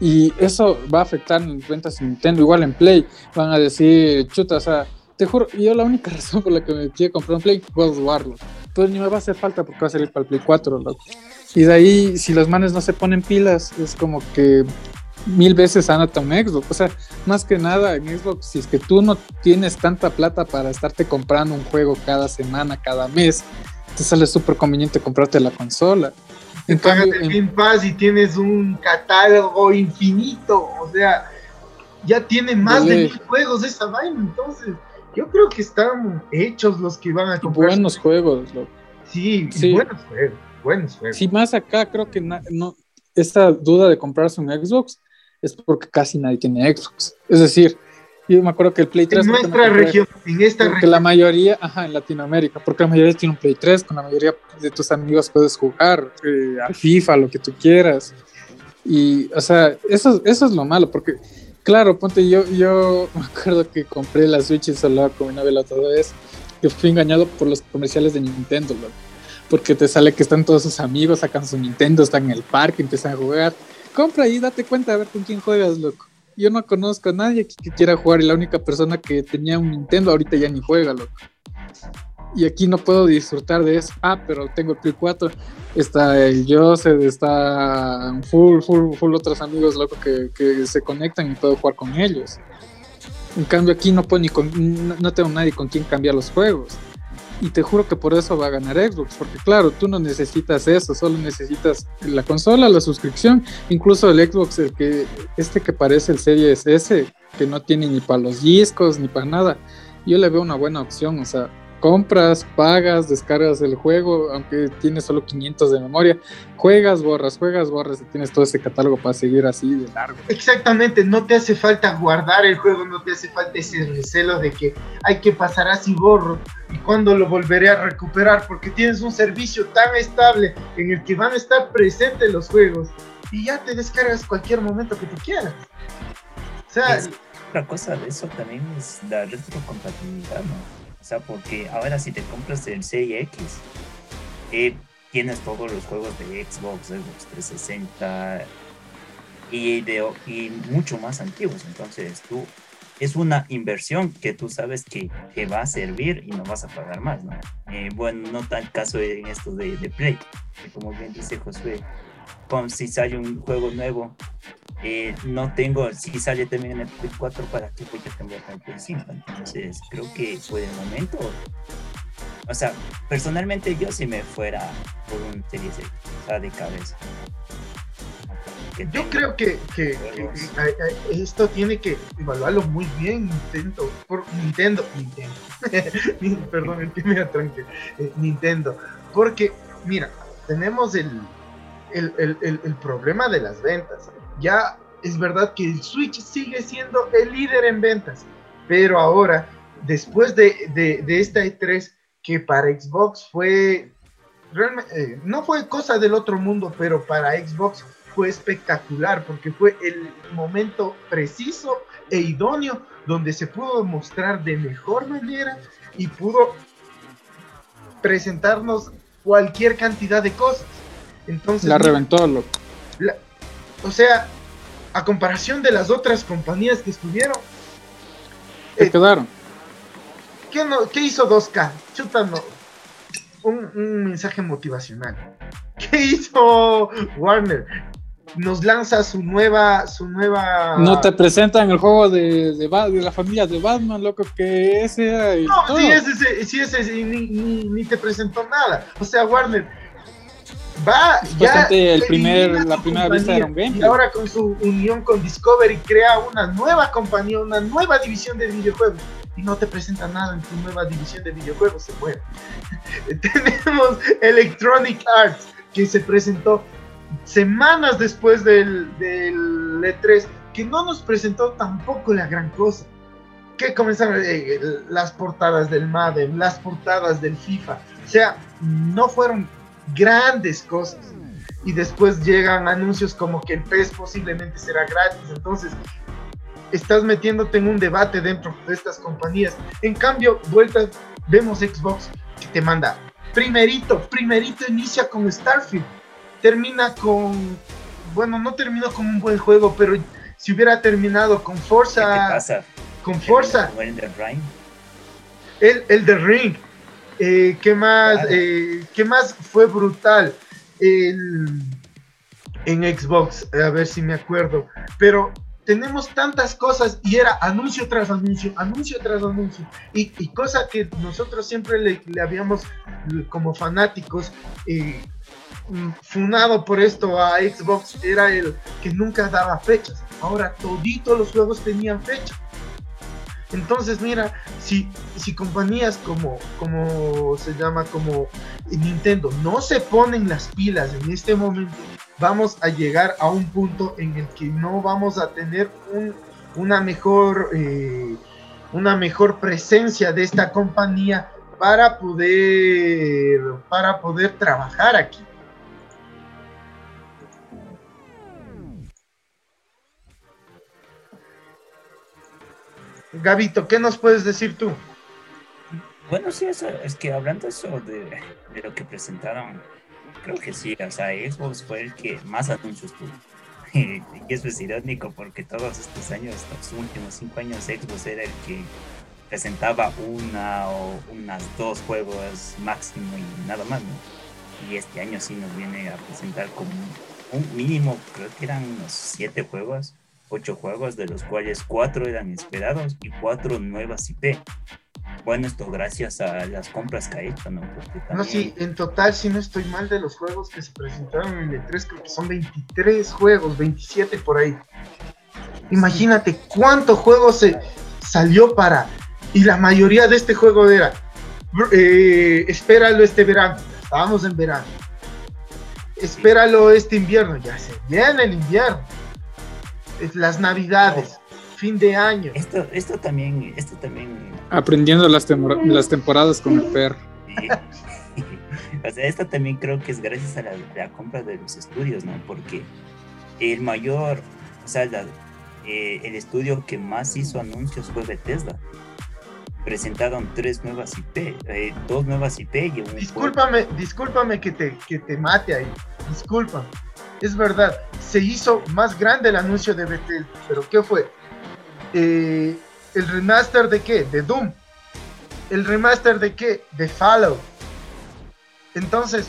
Y eso va a afectar en ventas en Nintendo, igual en Play. Van a decir, chuta, o sea, te juro, yo la única razón por la que me quiero comprar un Play puedo jugarlo. Pues ni me va a hacer falta porque va a salir para el Play 4, loco. Y de ahí, si los manes no se ponen pilas, es como que mil veces anota un Xbox. O sea, más que nada en Xbox, si es que tú no tienes tanta plata para estarte comprando un juego cada semana, cada mes, te sale súper conveniente comprarte la consola. En pagas el Game Pass y tienes un catálogo infinito. O sea, ya tiene más de mil juegos esa vaina, entonces yo creo que están hechos los que van a comprar. Buenos juegos, loco. Sí, buenos juegos, buenos juegos. Sí, más acá creo que no, esta duda de comprarse un Xbox es porque casi nadie tiene Xbox. Es decir, yo me acuerdo que el Play 3... En nuestra región, en esta porque la mayoría, ajá, en Latinoamérica, porque la mayoría tiene un Play 3, con la mayoría de tus amigos puedes jugar eh, al FIFA, lo que tú quieras. Y, o sea, eso, eso es lo malo, porque Claro, ponte, yo, yo me acuerdo que compré la Switch y solo con mi novia la otra vez, que fui engañado por los comerciales de Nintendo, loco. Porque te sale que están todos sus amigos, sacan su Nintendo, están en el parque, empiezan a jugar. Compra y date cuenta a ver con quién juegas, loco. Yo no conozco a nadie que, quiera jugar y la única persona que tenía un Nintendo ahorita ya ni juega, loco. Y aquí no puedo disfrutar de eso. Ah, pero tengo el Play 4. Está el Joseph, está full, full, full otros amigos, loco, que, se conectan y puedo jugar con ellos. En cambio aquí no puedo ni con, no tengo nadie con quien cambiar los juegos. Y te juro que por eso va a ganar Xbox, porque claro, tú no necesitas eso, solo necesitas la consola, la suscripción, incluso el Xbox, el que, este que parece el Series S, que no tiene ni para los discos ni para nada, yo le veo una buena opción, o sea, compras, pagas, descargas el juego, aunque tienes solo 500 de memoria, juegas, borras, juegas, borras y tienes todo ese catálogo para seguir así de largo. Exactamente, no te hace falta guardar el juego, no te hace falta ese recelo de que hay que pasar así borro y cuando lo volveré a recuperar porque tienes un servicio tan estable en el que van a estar presentes los juegos y ya te descargas cualquier momento que tú quieras. O sea, otra cosa de eso también es la retrocompatibilidad, ¿no? O sea, porque ahora si te compras el Series X, eh, tienes todos los juegos de Xbox, Xbox 360 y, de, y mucho más antiguos. Entonces tú es una inversión que tú sabes que te va a servir y no vas a pagar más. Eh, bueno, no tan caso en esto de, de Play, que como bien dice Josué, con si sale un juego nuevo eh, no tengo, si sale también en el Play 4, ¿para qué voy a cambiar al Play 5? Entonces, creo que fue el momento. O sea, personalmente yo si me fuera por un Series X, o sea, de cabeza. Yo creo que, que, esto tiene que evaluarlo muy bien Nintendo, por Nintendo, Nintendo, perdón, el que me atranque, eh, Nintendo, porque mira, tenemos el, el, el, el, problema de las ventas ya es verdad que el Switch sigue siendo el líder en ventas, pero ahora, después de, de, esta E3, que para Xbox fue, realmente, eh, no fue cosa del otro mundo, pero para Xbox fue espectacular, porque fue el momento preciso e idóneo donde se pudo mostrar de mejor manera y pudo presentarnos cualquier cantidad de cosas. Entonces, la reventó, loco. O sea, a comparación de las otras compañías que estuvieron. ¿Qué eh, quedaron? ¿qué, no, ¿Qué hizo 2K? Chútanos. Un, un mensaje motivacional. ¿Qué hizo Warner? nos lanza su nueva, su nueva. No te presentan el juego de, de, de la familia de Batman, loco, que ese No, sí, ese, sí, ese, ni, ni, ni, te presentó nada. O sea, Warner, va ya el primer, la primera vista de Y ahora con su unión con Discovery crea una nueva compañía, una nueva división de videojuegos. Y no te presenta nada en tu nueva división de videojuegos, se puede. Tenemos Electronic Arts, que se presentó semanas después del, del E3, que no nos presentó tampoco la gran cosa. Que comenzaron eh, las portadas del Madden, las portadas del FIFA. O sea, no fueron grandes cosas. Y después llegan anuncios como que el PES posiblemente será gratis. Entonces, estás metiéndote en un debate dentro de estas compañías. En cambio, vuelta, vemos Xbox que te manda primerito, primerito inicia con Starfield. Termina con, bueno, no terminó con un buen juego, pero si hubiera terminado con Forza, con Forza, el, el The Ring, eh, ¿qué, más, eh, ¿Qué más fue brutal en Xbox? A ver si me acuerdo. Pero tenemos tantas cosas y era anuncio tras anuncio, anuncio tras anuncio. Y, y cosa que nosotros siempre le, habíamos, como fanáticos, eh, funado por esto a Xbox, era el que nunca daba fechas. Ahora toditos los juegos tenían fecha. Entonces, mira, si, si compañías como, como se llama, como Nintendo no se ponen las pilas en este momento, vamos a llegar a un punto en el que no vamos a tener una mejor eh, una mejor presencia de esta compañía para poder para poder trabajar aquí. Gabito, ¿qué nos puedes decir tú? Bueno, sí, eso, es que hablando eso de, lo que presentaron, creo que sí, o sea, Xbox fue el que más anuncios tuvo. Y eso es irónico porque todos estos años, los últimos cinco años, Xbox era el que presentaba una o unas dos juegos máximo y nada más, ¿no? Y este año sí nos viene a presentar como un mínimo, creo que eran unos siete juegos, ocho juegos, de los cuales cuatro eran esperados y cuatro nuevas IP. Bueno, esto gracias a las compras que ha hecho, ¿no? No, sí, en total, si no estoy mal de los juegos que se presentaron en el E3, creo que son 23 juegos, 27 por ahí. Imagínate cuántos juegos se salió para. Y la mayoría de este juego era. Eh, espéralo este verano. Estábamos en verano. Espéralo este invierno. Ya se viene el invierno. Es las navidades. Fin de año. Esto, esto también, esto también. Aprendiendo las, las temporadas con el perro. o sea, esto también creo que es gracias a la, compra de los estudios, ¿no? Porque el mayor, o sea, eh, el estudio que más hizo anuncios fue Bethesda presentaron tres nuevas IP, eh, dos nuevas IP y un Discúlpame, discúlpame que te, que te mate ahí, disculpa. Es verdad, se hizo más grande el anuncio de Bethesda, pero ¿qué fue? Eh, ¿El remaster de qué? De Doom. ¿El remaster de qué? De Fallout. Entonces,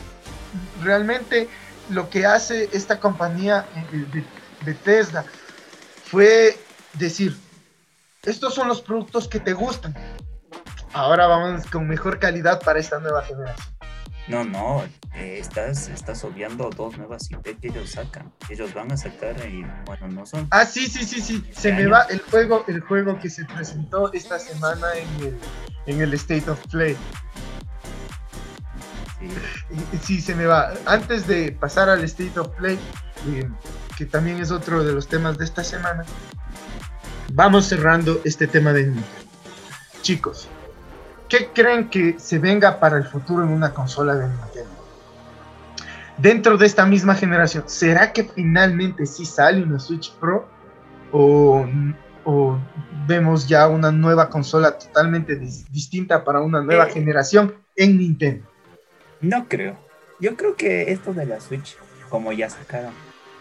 realmente lo que hace esta compañía eh, Bethesda fue decir, estos son los productos que te gustan ahora vamos con mejor calidad para esta nueva generación. No, no, eh, estás, estás obviando dos nuevas IP que ellos sacan. Ellos van a sacar y bueno, no son. Ah, sí, sí, sí, sí. Se me va el juego, el juego que se presentó esta semana en el, en el State of Play. Sí. sí, se me va. Antes de pasar al State of Play, eh, que también es otro de los temas de esta semana, vamos cerrando este tema de Chicos, ¿qué creen que se venga para el futuro en una consola de Nintendo? Dentro de esta misma generación, ¿será que finalmente sí sale una Switch Pro? ¿O, vemos ya una nueva consola totalmente distinta para una nueva eh. generación en Nintendo? No creo. Yo creo que esto de la Switch, como ya sacaron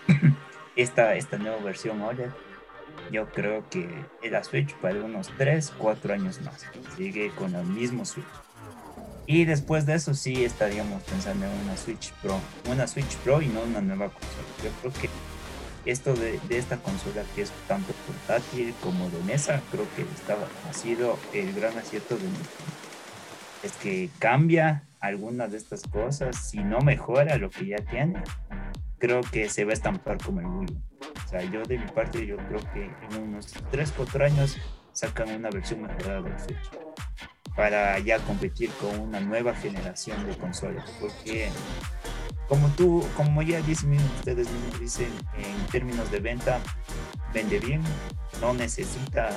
esta, esta nueva versión OLED, yo creo que la Switch para unos 3, 4 años más. Sigue con el mismo Switch. Y después de eso sí estaríamos pensando en una Switch Pro. Una Switch Pro y no una nueva consola. Yo creo que esto de, esta consola que es tanto portátil como de mesa, creo que estaba, ha sido el gran acierto de Nintendo. Es que cambia algunas de estas cosas, si no mejora lo que ya tiene, creo que se va a estampar como el Wii o sea, yo de mi parte, yo creo que en unos 3, 4 años sacan una versión mejorada del Switch para ya competir con una nueva generación de consolas. Porque como tú, como ya dicen ustedes mismos dicen, en términos de venta, vende bien, no necesita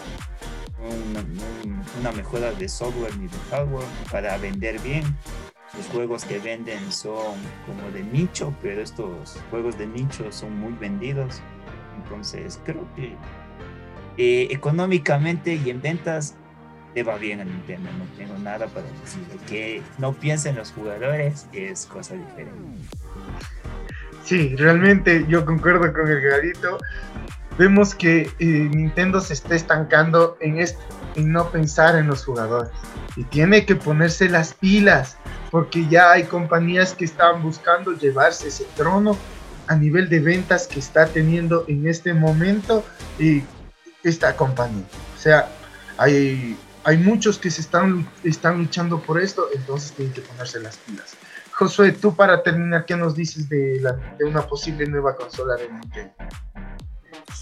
una mejora de software ni de hardware para vender bien. Los juegos que venden son como de nicho, pero estos juegos de nicho son muy vendidos entonces, creo que eh, económicamente y en ventas le va bien a Nintendo. No tengo nada para decir. Que no piensen los jugadores es cosa diferente. Sí, realmente yo concuerdo con el garito. Vemos que eh, Nintendo se está estancando en esto, en no pensar en los jugadores. Y tiene que ponerse las pilas, porque ya hay compañías que están buscando llevarse ese trono a nivel de ventas que está teniendo en este momento y esta compañía. O sea, hay, hay muchos que se están, están luchando por esto, entonces tienen que ponerse las pilas. Josué, tú para terminar, ¿qué nos dices de, la, de una posible nueva consola de Nintendo?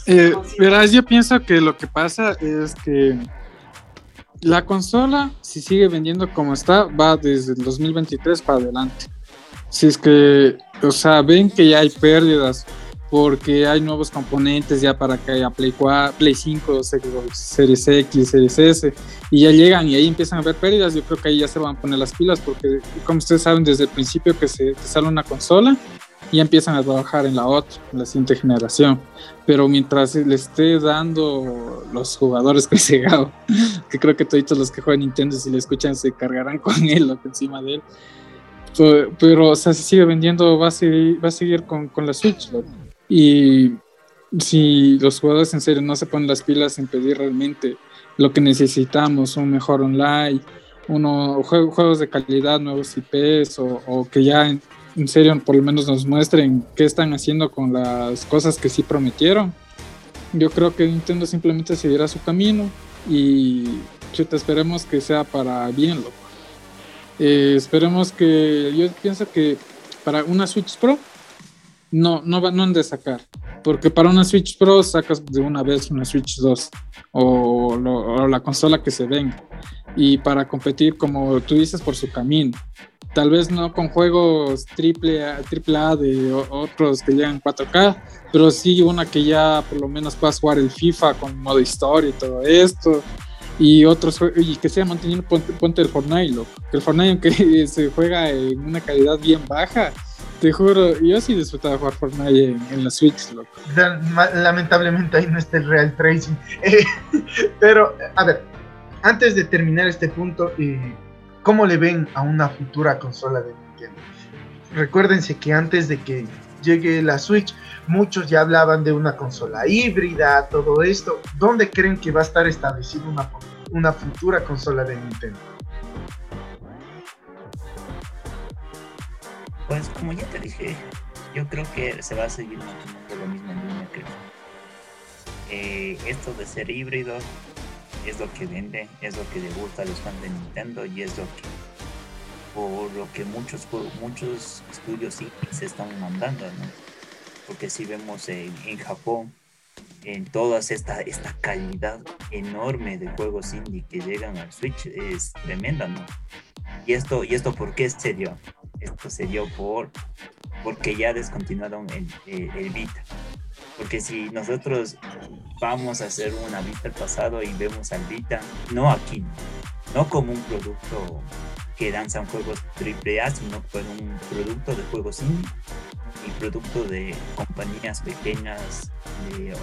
Eh, verás, yo pienso que lo que pasa es que la consola, si sigue vendiendo como está, va desde el 2023 para adelante. Si es que o sea, ven que ya hay pérdidas porque hay nuevos componentes ya para que haya Play 4, Play 5, Series X, Series S, y ya llegan y ahí empiezan a haber pérdidas, yo creo que ahí ya se van a poner las pilas, porque como ustedes saben, desde el principio que se sale una consola, ya empiezan a trabajar en la otra, en la siguiente generación. Pero mientras le esté dando los jugadores que se que creo que todos los que juegan Nintendo, si le escuchan, se cargarán con él o encima de él pero, o sea, si sigue vendiendo, va a seguir, va a seguir con, con la Switch. Y si los jugadores en serio no se ponen las pilas en pedir realmente lo que necesitamos, un mejor online, uno, juegos de calidad, nuevos IPs, o, que ya serio por lo menos nos muestren qué están haciendo con las cosas que sí prometieron. Yo creo que Nintendo simplemente seguirá su camino y chuta, esperemos que sea para bien, loco. Eh, esperemos que, yo pienso que para una Switch Pro no, no, no han de sacar. Porque para una Switch Pro sacas de una vez una Switch 2 o, la consola que se venga. Y para competir, como tú dices, por su camino. Tal vez no con juegos triple A, triple A de otros que llegan 4K, pero sí una que ya por lo menos puedas jugar el FIFA con modo historia y todo esto. Y otros y que sea manteniendo ponte, el Fortnite, loco. El Fortnite aunque se juega en una calidad bien baja, te juro, yo sí disfrutaba jugar Fortnite en, la Switch, loco. Lamentablemente ahí no está el Real Tracing. Eh, pero, a ver, antes de terminar este punto, eh, ¿cómo le ven a una futura consola de Nintendo? Recuérdense que antes de que llegue la Switch, muchos ya hablaban de una consola híbrida, todo esto. ¿Dónde creen que va a estar establecida una, futura consola de Nintendo? Pues como ya te dije, yo creo que se va a seguir manteniendo lo mismo en línea que eh, esto de ser híbrido es lo que vende, es lo que le gusta a los fans de Nintendo y es lo que por lo que muchos muchos estudios sí se están mandando, ¿no? Porque si vemos en, en Japón en toda esta, esta calidad enorme de juegos indie que llegan al Switch es tremenda, ¿no? ¿Y esto, y esto por qué se dio? esto se dio por porque ya descontinuaron el, el, Vita. Porque si nosotros vamos a hacer una Vita al pasado y vemos al Vita, no aquí, no como un producto que danzan juegos AAA, sino como un producto de juegos indie y producto de compañías pequeñas de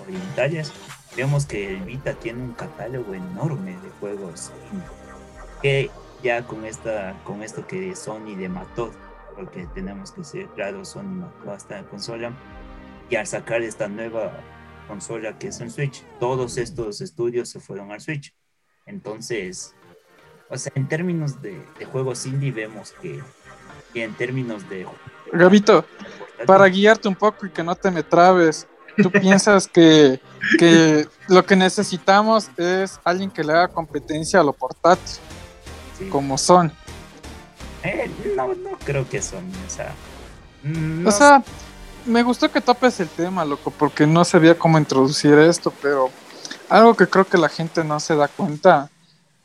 orientales, vemos que el Vita tiene un catálogo enorme de juegos indie que ya con esta con esto que Sony le mató porque tenemos que ser claros Sony mató a esta consola y al sacar esta nueva consola que es un Switch todos estos estudios se fueron al Switch entonces o sea en términos de, juegos indie vemos que y en términos de Gabito para guiarte un poco y que no te me trabes ¿Tú piensas que, que, lo que necesitamos es alguien que le haga competencia a lo portátil? como son. Eh, no, no creo que son, o sea. O sea, me gustó que topes el tema, loco, porque no sabía cómo introducir esto, pero algo que creo que la gente no se da cuenta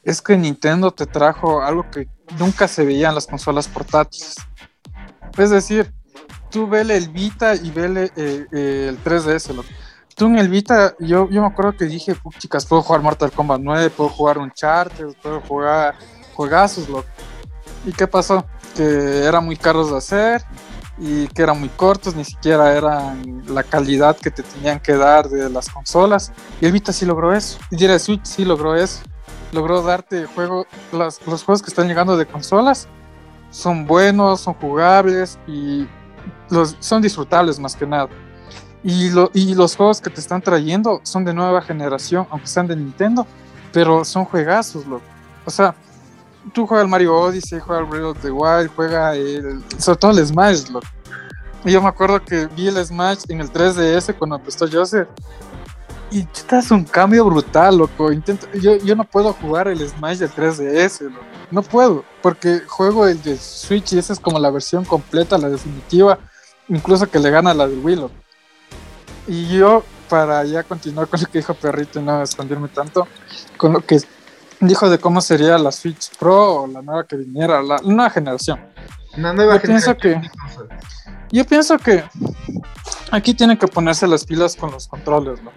es que Nintendo te trajo algo que nunca se veía en las consolas portátiles. Es decir, tú vele el Vita y vele eh, eh, el 3DS, loco. Tú en el Vita, yo, yo me acuerdo que dije, chicas, puedo jugar Mortal Kombat 9, puedo jugar Uncharted, puedo jugar juegazos, loco. ¿Y qué pasó? Que eran muy caros de hacer y que eran muy cortos, ni siquiera eran la calidad que te tenían que dar de las consolas. Y el Vita sí logró eso. Y el Switch sí logró eso. Logró darte juego, los juegos que están llegando de consolas son buenos, son jugables y los, son disfrutables más que nada. Y, lo, y los juegos que te están trayendo son de nueva generación, aunque sean de Nintendo, pero son juegazos, loco. O sea, tú juegas el Mario Odyssey, juegas el Breath of the Wild, juega el, sobre todo el Smash, Y yo me acuerdo que vi el Smash en el 3DS cuando empezó Joseph. Y es un cambio brutal, loco. Intento, yo, yo no puedo jugar el Smash del 3DS, loco. No puedo, porque juego el de Switch y esa es como la versión completa, la definitiva, incluso que le gana la del Wii, Y yo, para ya continuar con lo que dijo Perrito y no esconderme tanto, con lo que dijo de cómo sería la Switch Pro o la nueva que viniera, la nueva generación. La nueva yo Pienso que, yo pienso que aquí tienen que ponerse las pilas con los controles, ¿no?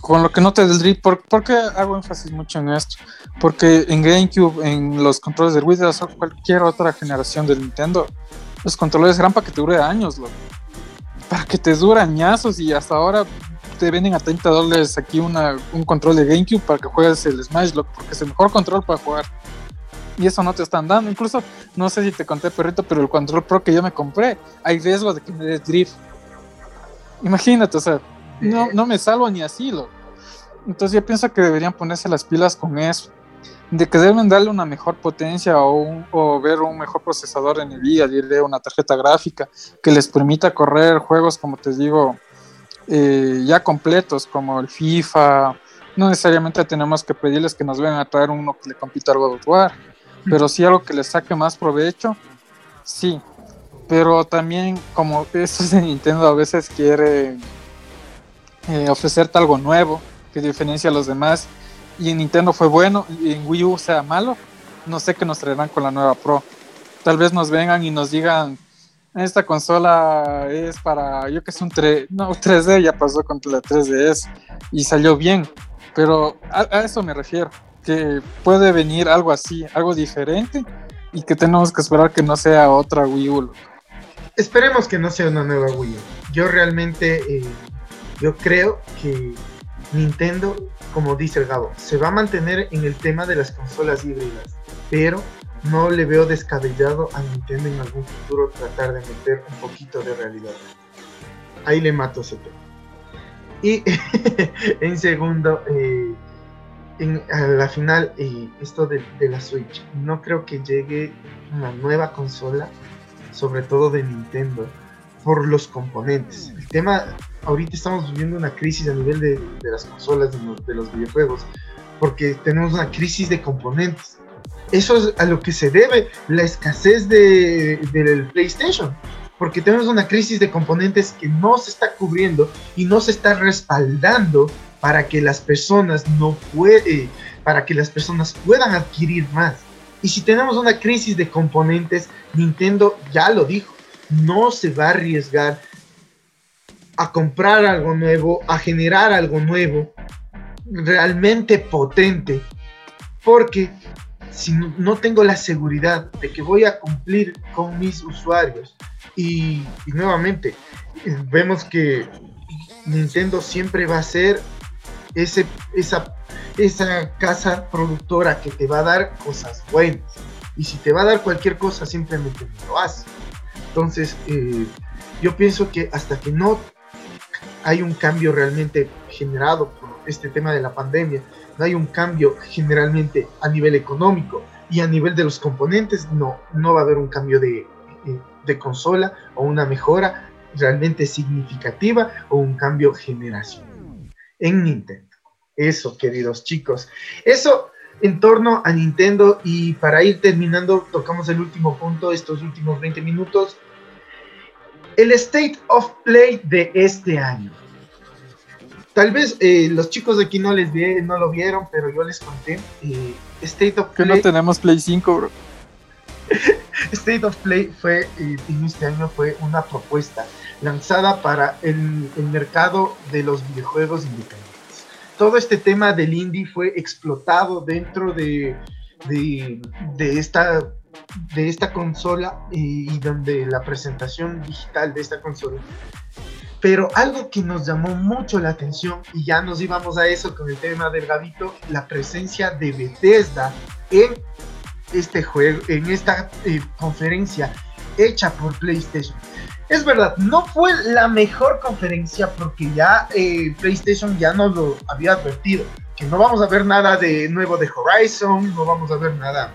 Con lo que no te del drip, ¿por, qué hago énfasis mucho en esto? Porque en GameCube, en los controles de Wii o cualquier otra generación del Nintendo, los controles eran para que te dure años, ¿no? para que te dure añazos y hasta ahora te venden a 30 dólares aquí una, un control de GameCube para que juegues el Smash Lock, porque es el mejor control para jugar. Y eso no te están dando. Incluso, no sé si te conté, perrito, pero el control pro que yo me compré, hay riesgo de que me dé drift. Imagínate, o sea, no, no me salvo ni así, lo. Entonces yo pienso que deberían ponerse las pilas con eso. De que deben darle una mejor potencia o, o ver un mejor procesador en NVIDIA, diré una tarjeta gráfica que les permita correr juegos, como te digo, eh, ya completos, como el FIFA. No necesariamente tenemos que pedirles que nos vengan a traer uno que le compita al God of War, pero sí algo que les saque más provecho, sí. Pero también, como eso de Nintendo a veces quiere eh, ofrecerte algo nuevo que diferencia a los demás, y en Nintendo fue bueno, y en Wii U sea malo, no sé qué nos traerán con la nueva Pro. Tal vez nos vengan y nos digan, esta consola es para, yo que sé, un 3, no, 3D, ya pasó con la 3DS y salió bien, pero a, eso me refiero, que puede venir algo así, algo diferente y que tenemos que esperar que no sea otra Wii U. Esperemos que no sea una nueva Wii U. Yo realmente, eh, yo creo que Nintendo, como dice el Gabo, se va a mantener en el tema de las consolas híbridas, pero no le veo descabellado a Nintendo en algún futuro tratar de meter un poquito de realidad. Ahí le mato ese tema. Y en segundo, eh, a la final, eh, esto de, la Switch. No creo que llegue una nueva consola, sobre todo de Nintendo, por los componentes. El tema, ahorita estamos viviendo una crisis a nivel de, las consolas, de de los videojuegos, porque tenemos una crisis de componentes eso es a lo que se debe la escasez de, del PlayStation. Porque tenemos una crisis de componentes que no se está cubriendo y no se está respaldando para que las personas no puede, para que las personas puedan adquirir más. Y si tenemos una crisis de componentes, Nintendo ya lo dijo, no se va a arriesgar a comprar algo nuevo, a generar algo nuevo, realmente potente, porque si no tengo la seguridad de que voy a cumplir con mis usuarios y, nuevamente vemos que Nintendo siempre va a ser ese, esa, esa casa productora que te va a dar cosas buenas. Y si te va a dar cualquier cosa simplemente lo hace entonces eh, yo pienso que hasta que no hay un cambio realmente generado por este tema de la pandemia no hay un cambio generalmente a nivel económico y a nivel de los componentes, no, no va a haber un cambio de, de consola o una mejora realmente significativa o un cambio generacional en Nintendo. Eso, queridos chicos. Eso en torno a Nintendo y para ir terminando, tocamos el último punto, estos últimos 20 minutos. El State of Play de este año. Tal vez eh, los chicos de aquí no les vi, no lo vieron, pero yo les conté. Eh, State of Play. Que no tenemos Play 5, bro. State of Play fue, eh, en este año fue una propuesta lanzada para el, el, mercado de los videojuegos independientes. Todo este tema del indie fue explotado dentro de, de, de esta de esta consola y donde la presentación digital de esta consola pero algo que nos llamó mucho la atención, y ya nos íbamos a eso con el tema del gabito, la presencia de Bethesda en este juego, en esta eh, conferencia hecha por PlayStation. Es verdad, no fue la mejor conferencia porque ya eh, PlayStation ya nos lo había advertido, que no vamos a ver nada de nuevo de Horizon, no vamos a ver nada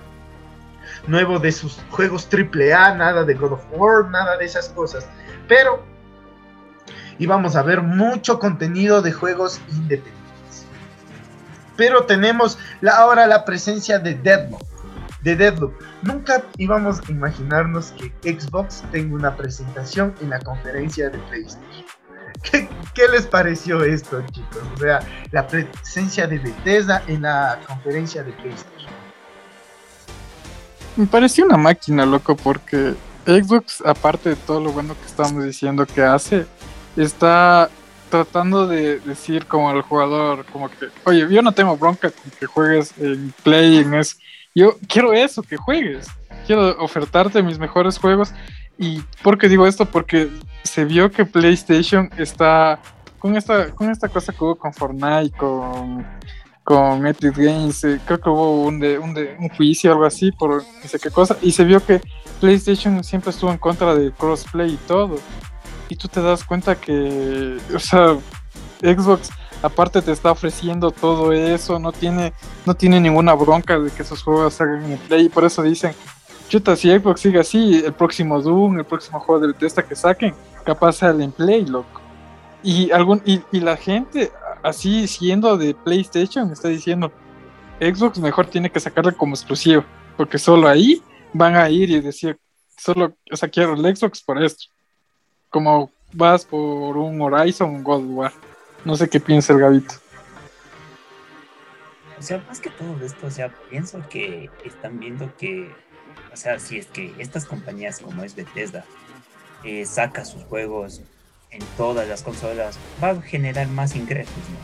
nuevo de sus juegos AAA, nada de God of War, nada de esas cosas. Pero y vamos a ver mucho contenido de juegos independientes. Pero tenemos ahora la presencia de Deadloop. De Deadloop. Nunca íbamos a imaginarnos que Xbox tenga una presentación en la conferencia de PlayStation. ¿Qué, ¿Qué, les pareció esto, chicos? O sea, la presencia de Bethesda en la conferencia de PlayStation. Me pareció una máquina, loco, porque Xbox, aparte de todo lo bueno que estamos diciendo que hace, está tratando de decir como al jugador, como que, oye, yo no tengo bronca con que juegues en Play, en eso. Yo quiero eso, que juegues. Quiero ofertarte mis mejores juegos. ¿Y por qué digo esto? Porque se vio que PlayStation está con esta, con esta cosa que hubo con Fortnite, con, con Epic Games, eh, creo que hubo un, de, un, de, un juicio o algo así por no sé qué cosa, y se vio que PlayStation siempre estuvo en contra de crossplay y todo y tú te das cuenta que, o sea, Xbox aparte te está ofreciendo todo eso, no tiene, no tiene ninguna bronca de que esos juegos salgan en Play, y por eso dicen, chuta, si Xbox sigue así, el próximo Doom, el próximo juego de Bethesda que saquen, capaz sale en Play, loco. Y, algún, y, la gente, así siendo de PlayStation, está diciendo, Xbox mejor tiene que sacarle como exclusivo, porque solo ahí van a ir y decir, solo, o sea, quiero el Xbox por esto. Como vas por un Horizon, God War. No sé qué piensa el Gavito. O sea, más que todo esto, o sea, pienso que están viendo que, o sea, si es que estas compañías como es Bethesda eh, saca sus juegos en todas las consolas, va a generar más ingresos, ¿no?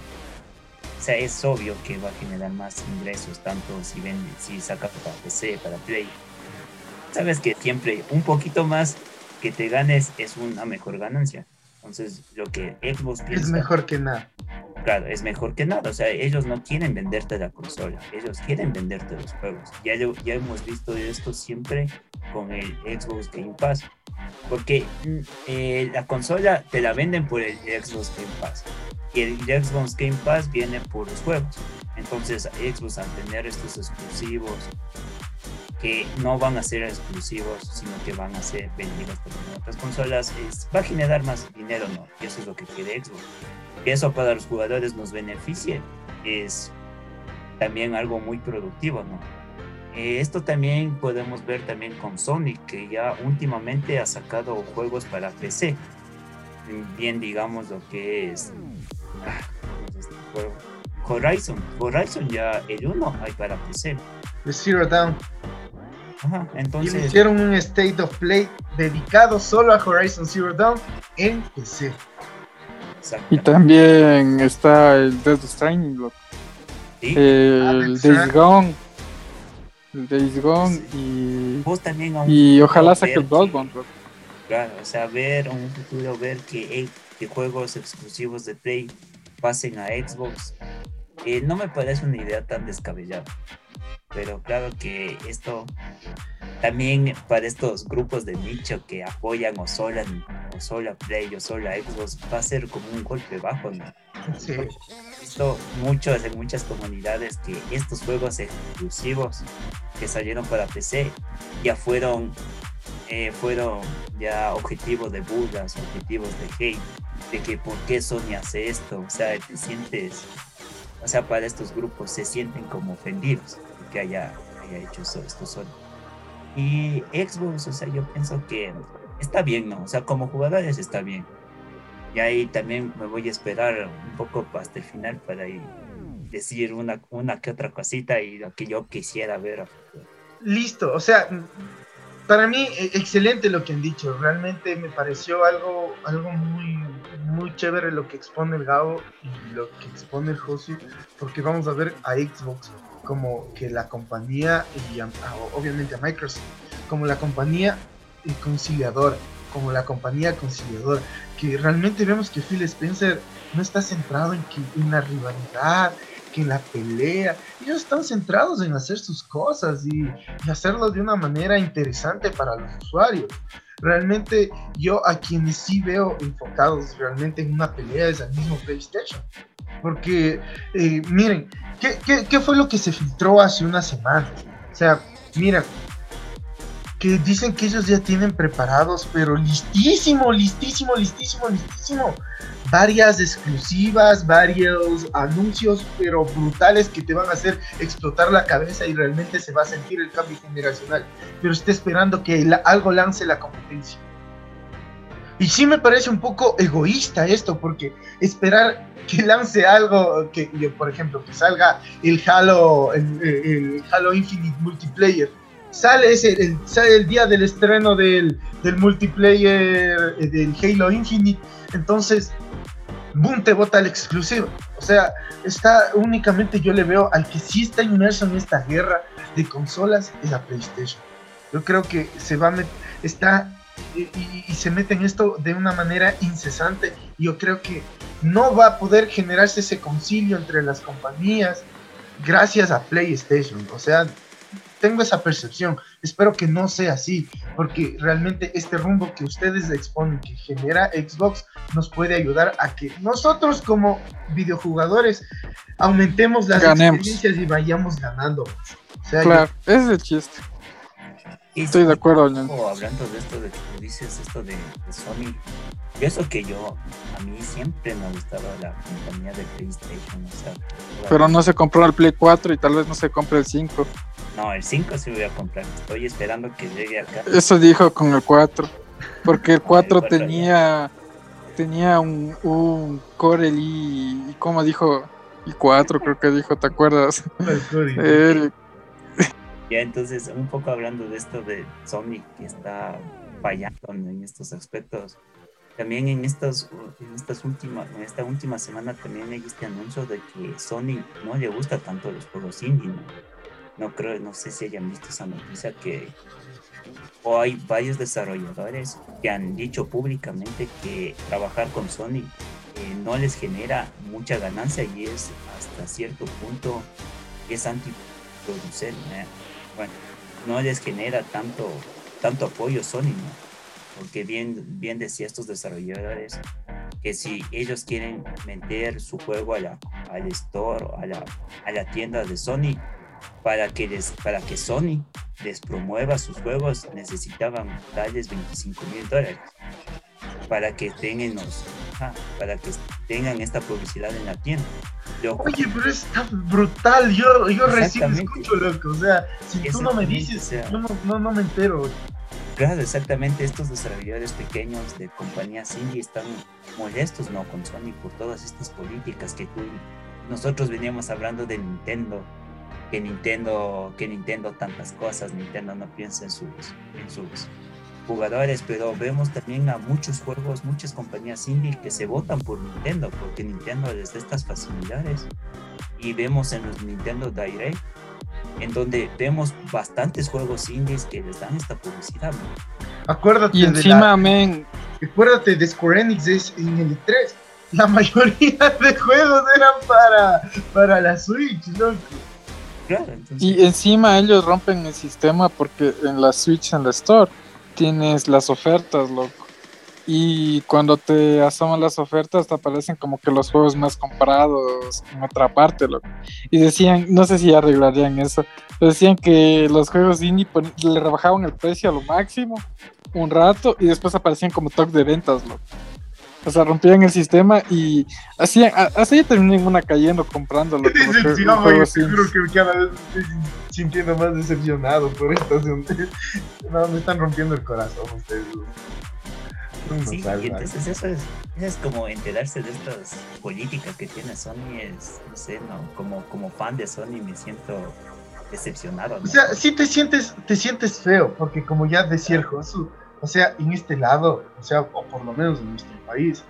O sea, es obvio que va a generar más ingresos, tanto si vende, si saca para PC, para Play. Sabes que siempre un poquito más que te ganes es una mejor ganancia. Entonces, lo que Xbox piensa. Es mejor que nada. Claro, es mejor que nada. O sea, ellos no quieren venderte la consola, ellos quieren venderte los juegos. Ya, ya hemos visto esto siempre con el Xbox Game Pass. Porque mm, eh, la consola te la venden por el Xbox Game Pass. Y el Xbox Game Pass viene por los juegos. Entonces, Xbox al tener estos exclusivos que no van a ser exclusivos, sino que van a ser vendidos por otras consolas, va a generar más dinero, ¿no? Y eso es lo que quiere Xbox. Que eso para los jugadores nos beneficie, es también algo muy productivo, ¿no? Eh, esto también podemos ver también con Sonic, que ya últimamente ha sacado juegos para PC. Bien, digamos lo que es, ah, este? Horizon. Horizon ya el 1 hay para PC. The Zero Down. Ajá, entonces. Y hicieron un State of Play dedicado solo a Horizon Zero Dawn en PC. Y también está el Death Stranding, ¿Sí? el ah, Days Gone. El Days Gone y. Vos también y ojalá saque el Bloodborne, Claro, o sea, ver un futuro, ver que, que juegos exclusivos de Play pasen a Xbox, eh, no me parece una idea tan descabellada pero claro que esto también para estos grupos de nicho que apoyan o sola, o sola Play o sola Xbox va a ser como un golpe bajo, ¿no? Sí. Visto muchos en muchas comunidades que estos juegos exclusivos que salieron para PC ya fueron eh, fueron ya objetivos de burlas, objetivos de hate, de que por qué Sony hace esto, o sea, te sientes, o sea, para estos grupos se sienten como ofendidos que haya, hecho esto solo. Y Xbox, o sea, yo pienso que está bien, ¿no? O sea, como jugadores está bien. Y ahí también me voy a esperar un poco hasta el final para decir una, una que otra cosita y lo que yo quisiera ver. Listo, o sea, para mí e, excelente lo que han dicho. Realmente me pareció algo, algo muy, muy chévere lo que expone el Gabo y lo que expone el Josu, porque vamos a ver a Xbox como que la compañía, y obviamente a Microsoft, como la compañía conciliadora, como la compañía conciliadora, que realmente vemos que Phil Spencer no está centrado en, que, en la rivalidad, que en la pelea, ellos están centrados en hacer sus cosas y, y hacerlo de una manera interesante para los usuarios. Realmente yo a quienes sí veo enfocados realmente en una pelea es al mismo PlayStation. Porque, eh, miren, ¿qué, ¿qué, fue lo que se filtró hace una semana? O sea, mira, que dicen que ellos ya tienen preparados, pero listísimo, listísimo, listísimo, listísimo. Varias exclusivas, varios anuncios, pero brutales que te van a hacer explotar la cabeza y realmente se va a sentir el cambio generacional. Pero está esperando que algo lance la competencia. Y sí me parece un poco egoísta esto, porque esperar que lance algo, que por ejemplo, que salga el Halo, el, Halo Infinite Multiplayer, sale, ese, el, sale el día del estreno del, del multiplayer eh, del Halo Infinite, entonces, boom, te bota el exclusivo. O sea, está únicamente yo le veo al que sí está inmerso en esta guerra de consolas es la PlayStation. Yo creo que se va a está y, se mete en esto de una manera incesante. Yo creo que no va a poder generarse ese concilio entre las compañías gracias a PlayStation. O sea, tengo esa percepción. Espero que no sea así, porque realmente este rumbo que ustedes exponen, que genera Xbox, nos puede ayudar a que nosotros como videojugadores aumentemos las experiencias y vayamos ganando. claro, ese es el chiste. Estoy de acuerdo, Hablando de esto de que dices, esto de, Sony, yo eso que yo, a mí siempre me gustaba la compañía de PlayStation, Pero no se compró el Play 4 y tal vez no se compre el 5. No, el 5 sí voy a comprar, estoy esperando que llegue acá. Eso dijo con el 4, porque el 4 tenía tenía un, un Core y, como dijo, y 4 creo que dijo, ¿te acuerdas? Ya, entonces, un poco hablando de esto de Sony que está fallando en estos aspectos. También en estas, en estas últimas, en esta última semana también hay este anuncio de que Sony no le gusta tanto los juegos indie, ¿no? Creo, no sé si hayan visto esa noticia que o hay varios desarrolladores que han dicho públicamente que trabajar con Sony eh, no les genera mucha ganancia y es hasta cierto punto es antiproducente bueno, no les genera tanto, tanto apoyo Sony, ¿no? Porque bien, bien decía estos desarrolladores que si ellos quieren meter su juego a la, al store, a la, a la tienda de Sony, para que, les, para que Sony les promueva sus juegos, necesitaban darles 25 mil dólares para que tengan, para que tengan esta publicidad en la tienda. Oye, pero es tan brutal. Yo, yo recién escucho, loco. O sea, si tú no me dices, yo no, no, me entero. Claro, exactamente. Estos desarrolladores pequeños de compañías indie están molestos, ¿no? Con Sony por todas estas políticas que tú. Nosotros veníamos hablando de Nintendo, que Nintendo, que Nintendo tantas cosas, Nintendo no piensa en sus, en sus jugadores, pero vemos también a muchos juegos, muchas compañías indie que se votan por Nintendo, porque Nintendo les da estas facilidades. Y vemos en los Nintendo Direct, en donde vemos bastantes juegos indies que les dan esta publicidad. Acuérdate y encima, de Acuérdate de Square Enix en el 3. La mayoría de juegos eran para, para la Switch, loco. Y encima ellos rompen el sistema porque en la Switch, en la Store, tienes las ofertas, loco. Y cuando te asoman las ofertas, te aparecen como que los juegos más comprados en otra parte, loco. Y decían, no sé si arreglarían eso, decían que los juegos indie le rebajaban el precio a lo máximo un rato y después aparecían como top de ventas, loco. O sea, rompían el sistema y así, así terminan una cayendo comprándolo. Creo que cada vez estoy sintiendo más decepcionado por esto. No, me están rompiendo el corazón ustedes. sí, y entonces eso es, es como enterarse de estas políticas que tiene Sony, es, no sé, no, como, como fan de Sony me siento decepcionado. O sea, sí te sientes, te sientes feo, porque como ya decía el Josu, o sea, en este lado, o sea, o por lo menos en nuestro país,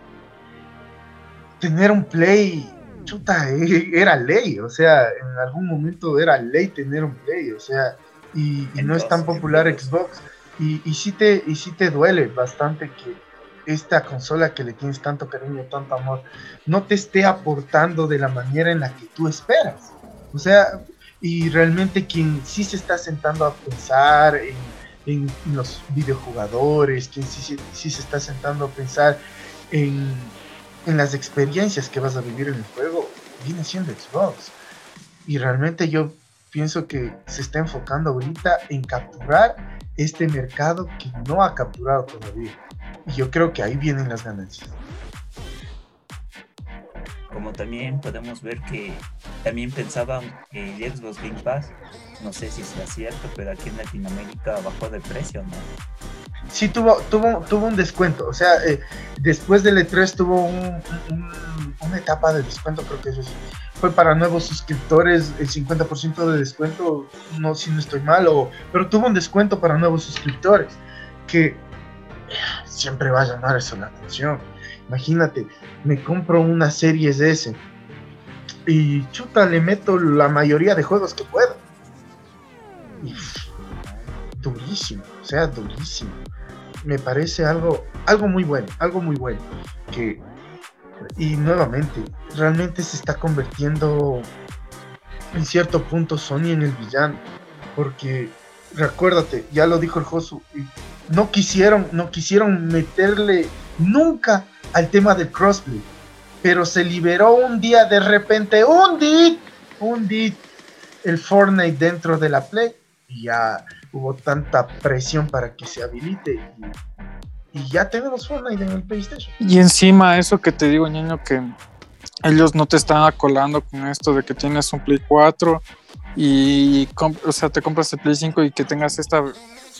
tener un play, chuta, era ley, o sea, en algún momento era ley tener un play, o sea, y, no es tan popular Xbox, y, y, sí te, y sí te duele bastante que esta consola que le tienes tanto cariño, tanto amor, no te esté aportando de la manera en la que tú esperas. O sea, y realmente quien sí se está sentando a pensar en en, los videojugadores, quien sí, se está sentando a pensar en, en las experiencias que vas a vivir en el juego, viene siendo Xbox. Y realmente yo pienso que se está enfocando ahorita en capturar este mercado que no ha capturado todavía. Y yo creo que ahí vienen las ganancias. Como también podemos ver que también pensaban que el Xbox Game Pass no sé si sea cierto, pero aquí en Latinoamérica bajó de precio, ¿no? Sí, tuvo, tuvo, tuvo un descuento. O sea, eh, después del E3 tuvo una etapa de descuento, creo que eso fue para nuevos suscriptores, el 50% de descuento, no si no estoy mal, pero tuvo un descuento para nuevos suscriptores, que siempre va a llamar eso la atención. Imagínate, me compro una serie S y chuta, le meto la mayoría de juegos que puedo durísimo, o sea, durísimo. Me parece algo, algo muy bueno, algo muy bueno. Que, y nuevamente, realmente se está convirtiendo en cierto punto Sony en el villano. porque recuérdate, ya lo dijo el Josu, no quisieron, no quisieron meterle nunca al tema del crossplay, pero se liberó un día de repente, un día, un día, el Fortnite dentro de la Play. Y ya hubo tanta presión para que se habilite. Y, ya tenemos Fortnite en el PlayStation. Y encima eso que te digo, niño, que ellos no te están acolando con esto de que tienes un Play 4 y o sea, te compras el Play 5 y que tengas esta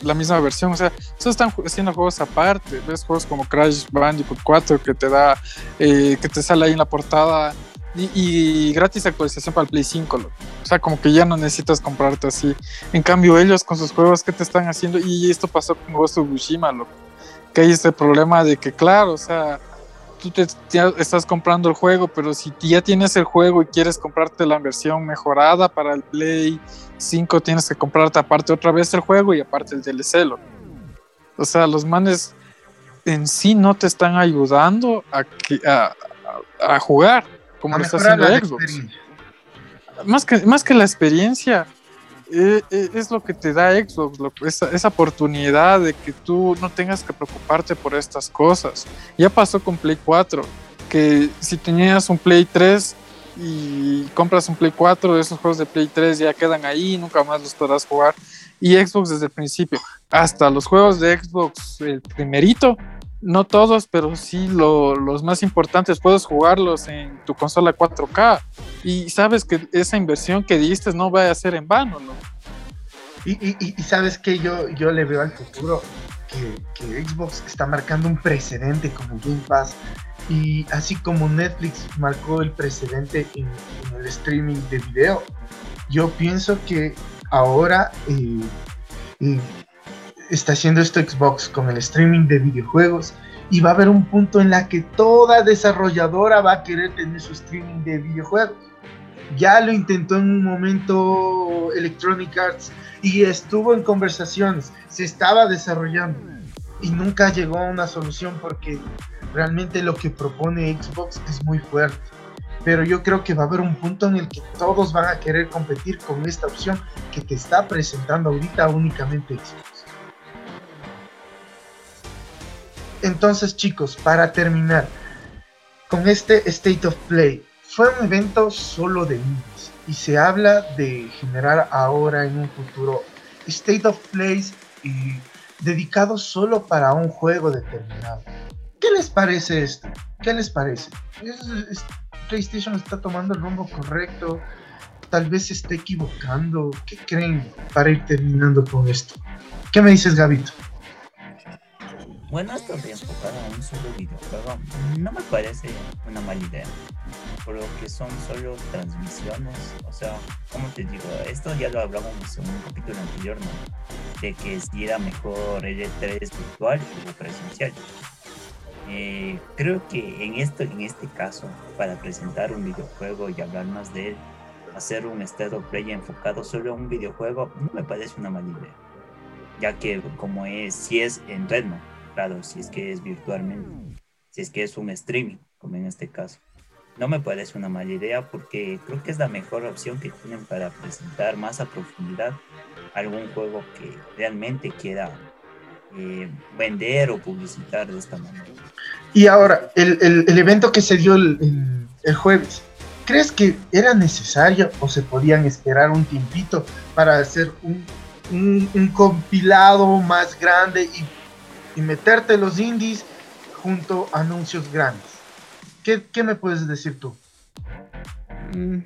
la misma versión, o sea, eso están haciendo juegos aparte, ves juegos como Crash Bandicoot 4 que te da, eh, que te sale ahí en la portada y, gratis actualización para el Play 5, o sea, como que ya no necesitas comprarte así. En cambio, ellos con sus juegos que te están haciendo, y esto pasó con Ghost of Tsushima, lo que hay este problema de que, claro, o sea, tú te, estás comprando el juego, pero si ya tienes el juego y quieres comprarte la versión mejorada para el Play 5, tienes que comprarte aparte otra vez el juego y aparte el DLC. O sea, los manes en sí no te están ayudando a, a, jugar como lo está haciendo Xbox. Más que, más que la experiencia, es lo que te da Xbox, esa, esa, oportunidad de que tú no tengas que preocuparte por estas cosas. Ya pasó con Play 4, que si tenías un Play 3 y compras un Play 4, esos juegos de Play 3 ya quedan ahí, nunca más los podrás jugar. Y Xbox desde el principio, hasta los juegos de Xbox, el primerito, no todos, pero sí los más importantes, puedes jugarlos en tu consola 4K y sabes que esa inversión que diste no va a ser en vano, ¿no? Y, sabes que yo, yo le veo al futuro que, Xbox está marcando un precedente como Game Pass y así como Netflix marcó el precedente en, el streaming de video, yo pienso que ahora eh, eh, está haciendo esto Xbox con el streaming de videojuegos y va a haber un punto en la que toda desarrolladora va a querer tener su streaming de videojuegos. Ya lo intentó en un momento Electronic Arts y estuvo en conversaciones, se estaba desarrollando y nunca llegó a una solución porque realmente lo que propone Xbox es muy fuerte. Pero yo creo que va a haber un punto en el que todos van a querer competir con esta opción que te está presentando ahorita únicamente Xbox. Entonces, chicos, para terminar con este State of Play, fue un evento solo de indies y se habla de generar ahora en un futuro State of Plays y dedicado solo para un juego determinado. ¿Qué les parece esto? ¿Qué les parece? PlayStation está tomando el rumbo correcto? Tal vez se esté equivocando. ¿Qué creen para ir terminando con esto? ¿Qué me dices, Gabito? Bueno, esto enfocar a un solo videojuego no me parece una mala idea. Por lo que son solo transmisiones. O sea, como te digo, esto ya lo hablamos en un capítulo anterior, ¿no? De que si era mejor el E3 virtual o presencial. Eh, creo que en, esto, en este caso, para presentar un videojuego y hablar más de él, hacer un estado play enfocado solo a un videojuego no me parece una mala idea. Ya que como es, si es en red. Si es que es virtualmente, si es que es un streaming, como en este caso. No me parece una mala idea porque creo que es la mejor opción que tienen para presentar más a profundidad algún juego que realmente quiera eh, vender o publicitar de esta manera. Y ahora, el, evento que se dio el, jueves, ¿crees que era necesario o se podían esperar un tiempito para hacer un, un compilado más grande y y meterte los indies junto a anuncios grandes. ¿Qué, me puedes decir tú? Mm,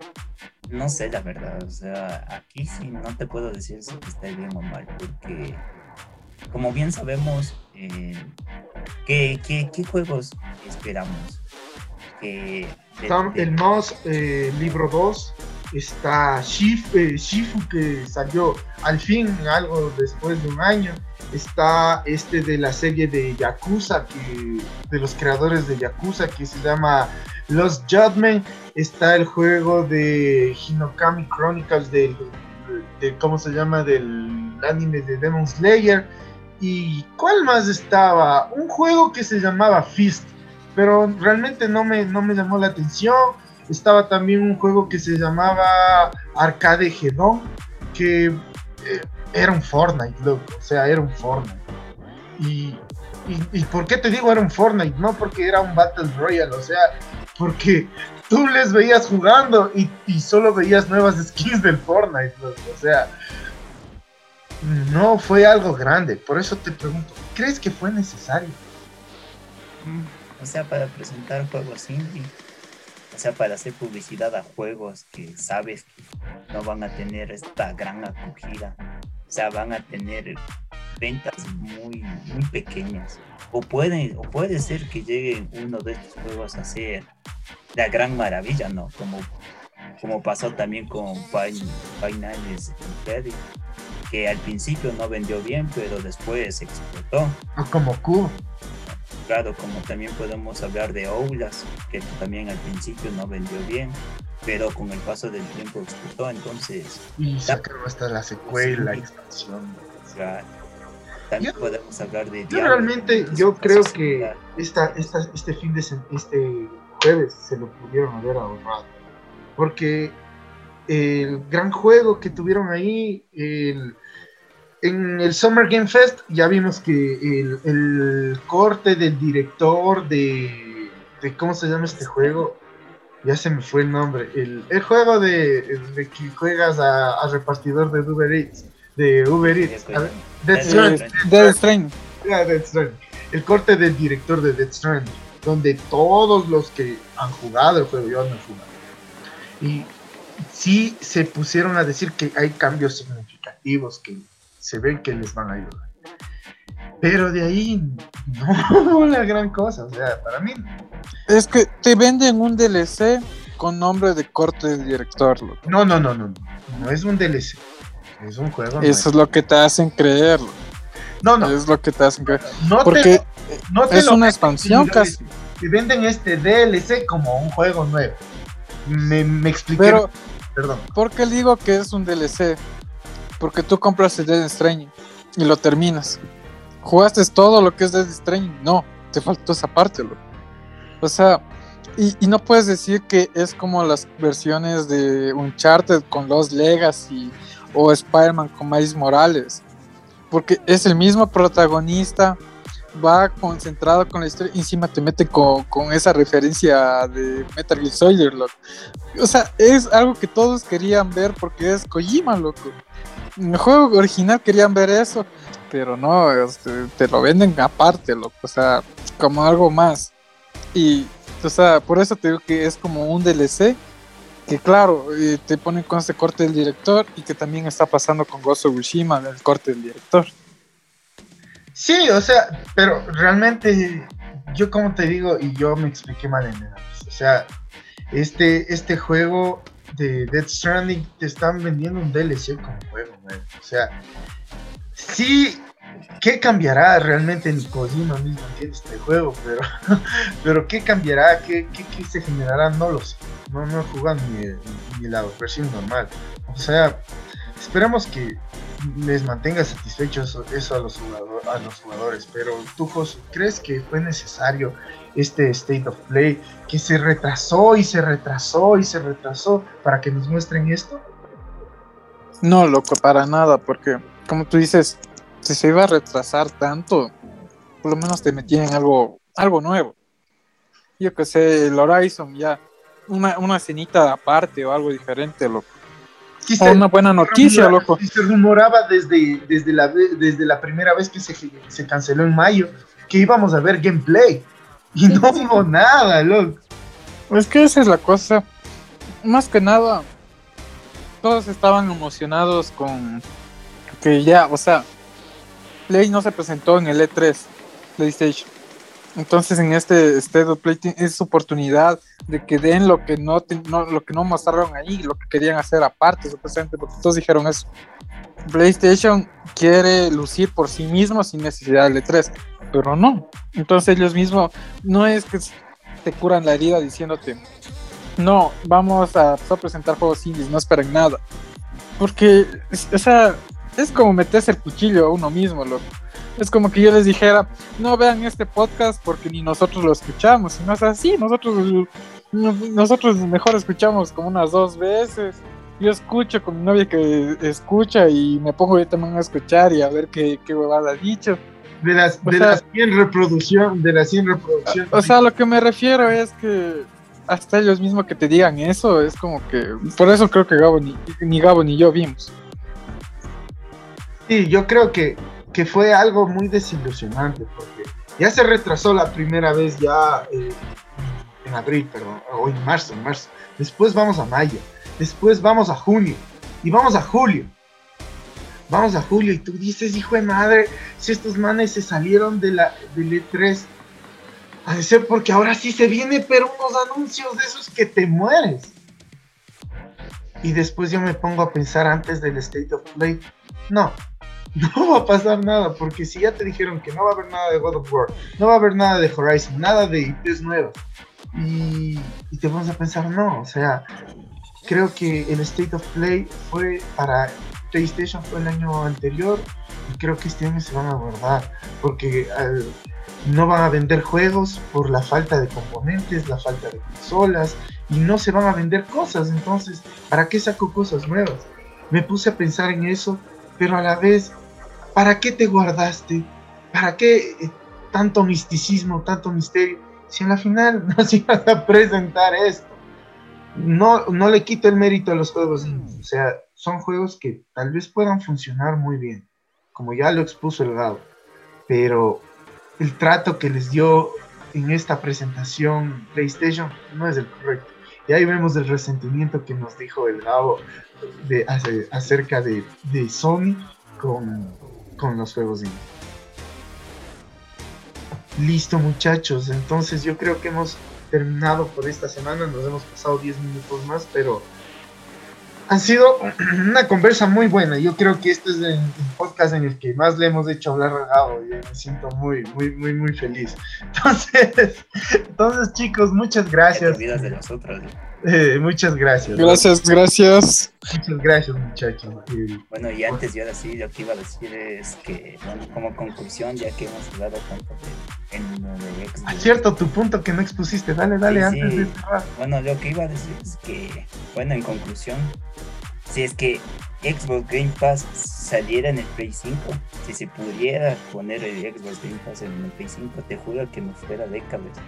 no sé, la verdad. O sea, aquí sí no te puedo decir si está bien o mal, porque como bien sabemos, eh, ¿qué, juegos esperamos? el MOS eh, Libro 2, está eh, Shifu que salió al fin, algo después de un año está este de la serie de Yakuza, de los creadores de Yakuza, que se llama Los Judgment, está el juego de Hinokami Chronicles, del, de, ¿cómo se llama? Del anime de Demon Slayer, y ¿cuál más estaba? Un juego que se llamaba Fist, pero realmente no me, no me llamó la atención. Estaba también un juego que se llamaba Arcade Gedon, que eh, era un Fortnite, loco. O sea, era un Fortnite. Y, y, por qué te digo era un Fortnite? No porque era un Battle Royale, o sea, porque tú les veías jugando y, y solo veías nuevas skins del Fortnite, loco. O sea, no fue algo grande. Por eso te pregunto, ¿crees que fue necesario? O sea, para presentar juegos indie. O sea, para hacer publicidad a juegos que sabes que no van a tener esta gran acogida. O sea, van a tener ventas muy, muy pequeñas. O puede, o puede ser que llegue uno de estos juegos a ser la gran maravilla, ¿no? Como, como pasó también con Final Fantasy que al principio no vendió bien, pero después explotó. Como Q. Claro, como también podemos hablar de Oulas, que también al principio no vendió bien, pero con el paso del tiempo explotó, entonces... Y sacaron hasta la secuela, la expansión. También podemos hablar de... Yo realmente, yo creo que esta, esta, este fin de este jueves se lo pudieron haber ahorrado. Porque el gran juego que tuvieron ahí, en el Summer Game Fest, ya vimos que el, corte del director de, ¿Cómo se llama este juego? Ya se me fue el nombre. El, juego de, que juegas a, repartidor de Uber Eats. De Uber Eats. Death Stranding. El corte del director de Death Stranding. Donde todos los que han jugado el juego, yo no he jugado. Y sí se pusieron a decir que hay cambios significativos que se ven que les van a ayudar. Pero de ahí, no, la gran cosa, o sea, para mí. Es que te venden un DLC con nombre de corte de director. No, no, no, no, no es un DLC, es un juego. Eso es lo que te hacen creerlo. No, no. Es lo que te hacen creer. No Porque no es una expansión casi. Te venden este DLC como un juego nuevo. Me, me expliqué. Pero, Perdón. ¿Por qué digo que es un DLC? Porque tú compras el Dead Stranding y lo terminas. ¿Jugaste todo lo que es Dead Stranding? No, te faltó esa parte, loco. O sea, y, no puedes decir que es como las versiones de Uncharted con los Legacy o Spider-Man con Miles Morales. Porque es el mismo protagonista, va concentrado con la historia y encima te mete con, esa referencia de Metal Gear Soldier, loco. O sea, es algo que todos querían ver porque es Kojima, loco. En el juego original querían ver eso, pero no, este, te lo venden aparte, loco. O sea, como algo más. Y, o sea, por eso te digo que es como un DLC que claro, eh, te ponen con ese corte del director y que también está pasando con Gozo Tsushima, el corte del director. Sí, o sea, pero realmente yo como te digo, y yo me expliqué mal en el o sea, este, este juego de Death Stranding te están vendiendo un DLC como juego, o sea, sí, ¿qué cambiará realmente en Kojima mismo entiende este juego? Pero, pero ¿qué cambiará? ¿Qué, qué, se generará? No lo sé, no, no he ni, ni la versión normal, o sea, esperamos que les mantenga satisfechos eso a los, a los jugadores. Pero tú, José, ¿crees que fue necesario este State of Play que se retrasó y se retrasó y se retrasó para que nos muestren esto? No, loco, para nada, porque como tú dices, si se iba a retrasar tanto, por lo menos te metían algo, algo nuevo. Yo que sé, el Horizon ya, una, una escenita aparte o algo diferente, loco una buena noticia, loco. se rumoraba desde, desde, la, desde la primera vez que se, se canceló en mayo que íbamos a ver gameplay. Y no hubo nada, loco. Es que esa es la cosa. Más que nada, todos estaban emocionados con que ya, o sea, Play no se presentó en el E3, PlayStation. Entonces en este State of Play es oportunidad de que den lo que no, lo que no mostraron ahí, lo que querían hacer aparte, supuestamente, porque todos dijeron eso. PlayStation quiere lucir por sí mismo sin necesidad de E3, pero no. Entonces ellos mismos no es que te curan la herida diciéndote, no, vamos a, presentar juegos indies, no esperen nada. Porque, o sea, es como meterse el cuchillo a uno mismo, loco. Es como que yo les dijera, no vean este podcast porque ni nosotros lo escuchamos. Y no es así, nosotros, nosotros mejor escuchamos como unas dos veces yo escucho con mi novia que escucha y me pongo yo también a escuchar y a ver qué, qué huevada ha dicho. De las, O de sea- las 100 reproducción, de las 100 reproducciones. O sea, lo que me refiero es que hasta ellos mismos que te digan eso, es como que. Por eso creo que Gabo ni, ni Gabo ni yo vimos. Sí, yo creo que, que fue algo muy desilusionante porque ya se retrasó la primera vez ya eh, en abril, perdón, o en marzo, en marzo. Después vamos a mayo, después vamos a junio y vamos a julio. Vamos a julio y tú dices, hijo de madre, si estos manes se salieron de la del E3, ha de ser porque ahora sí se viene, pero unos anuncios de esos que te mueres. Y después yo me pongo a pensar antes del State of Play, no, no va a pasar nada, porque si ya te dijeron que no va a haber nada de God of War, no va a haber nada de Horizon, nada de IPs nuevas, y, y te pones a pensar, no, o sea, creo que el State of Play fue para PlayStation fue el año anterior, y creo que este año se van a guardar, porque no van a vender juegos por la falta de componentes, la falta de consolas, y no se van a vender cosas, entonces, ¿para qué saco cosas nuevas? Me puse a pensar en eso pero a la vez, ¿para qué te guardaste? ¿Para qué eh, tanto misticismo, tanto misterio? Si en la final nos ibas a presentar esto. No, no le quito el mérito a los juegos, o sea, son juegos que tal vez puedan funcionar muy bien, como ya lo expuso el Gabo, pero el trato que les dio en esta presentación PlayStation no es el correcto. Y ahí vemos el resentimiento que nos dijo el Gabo acerca de, de Sony con, con los juegos indie. Listo muchachos, entonces yo creo que hemos terminado por esta semana, nos hemos pasado 10 minutos más, pero han sido una conversa muy buena. Yo creo que este es el, podcast en el que más le hemos hecho hablar a Gabo me siento muy, muy, muy, muy feliz. Entonces, entonces chicos, muchas Te gracias. olvidas de los otros. ¿no? Eh, muchas gracias. Gracias, gracias. Muchas gracias, muchachos. Bueno, y antes yo ahora sí, lo que iba a decir es que, bueno, como conclusión, ya que hemos hablado tanto de, en lo de Xbox, ah, cierto, tu punto que no expusiste. Dale, dale, Sí, antes sí. de cerrar. Bueno, lo que iba a decir es que, bueno, en conclusión, si es que Xbox Game Pass saliera en el Play 5, si se pudiera poner el Xbox Game Pass en el Play 5, te juro que me fuera de cabeza.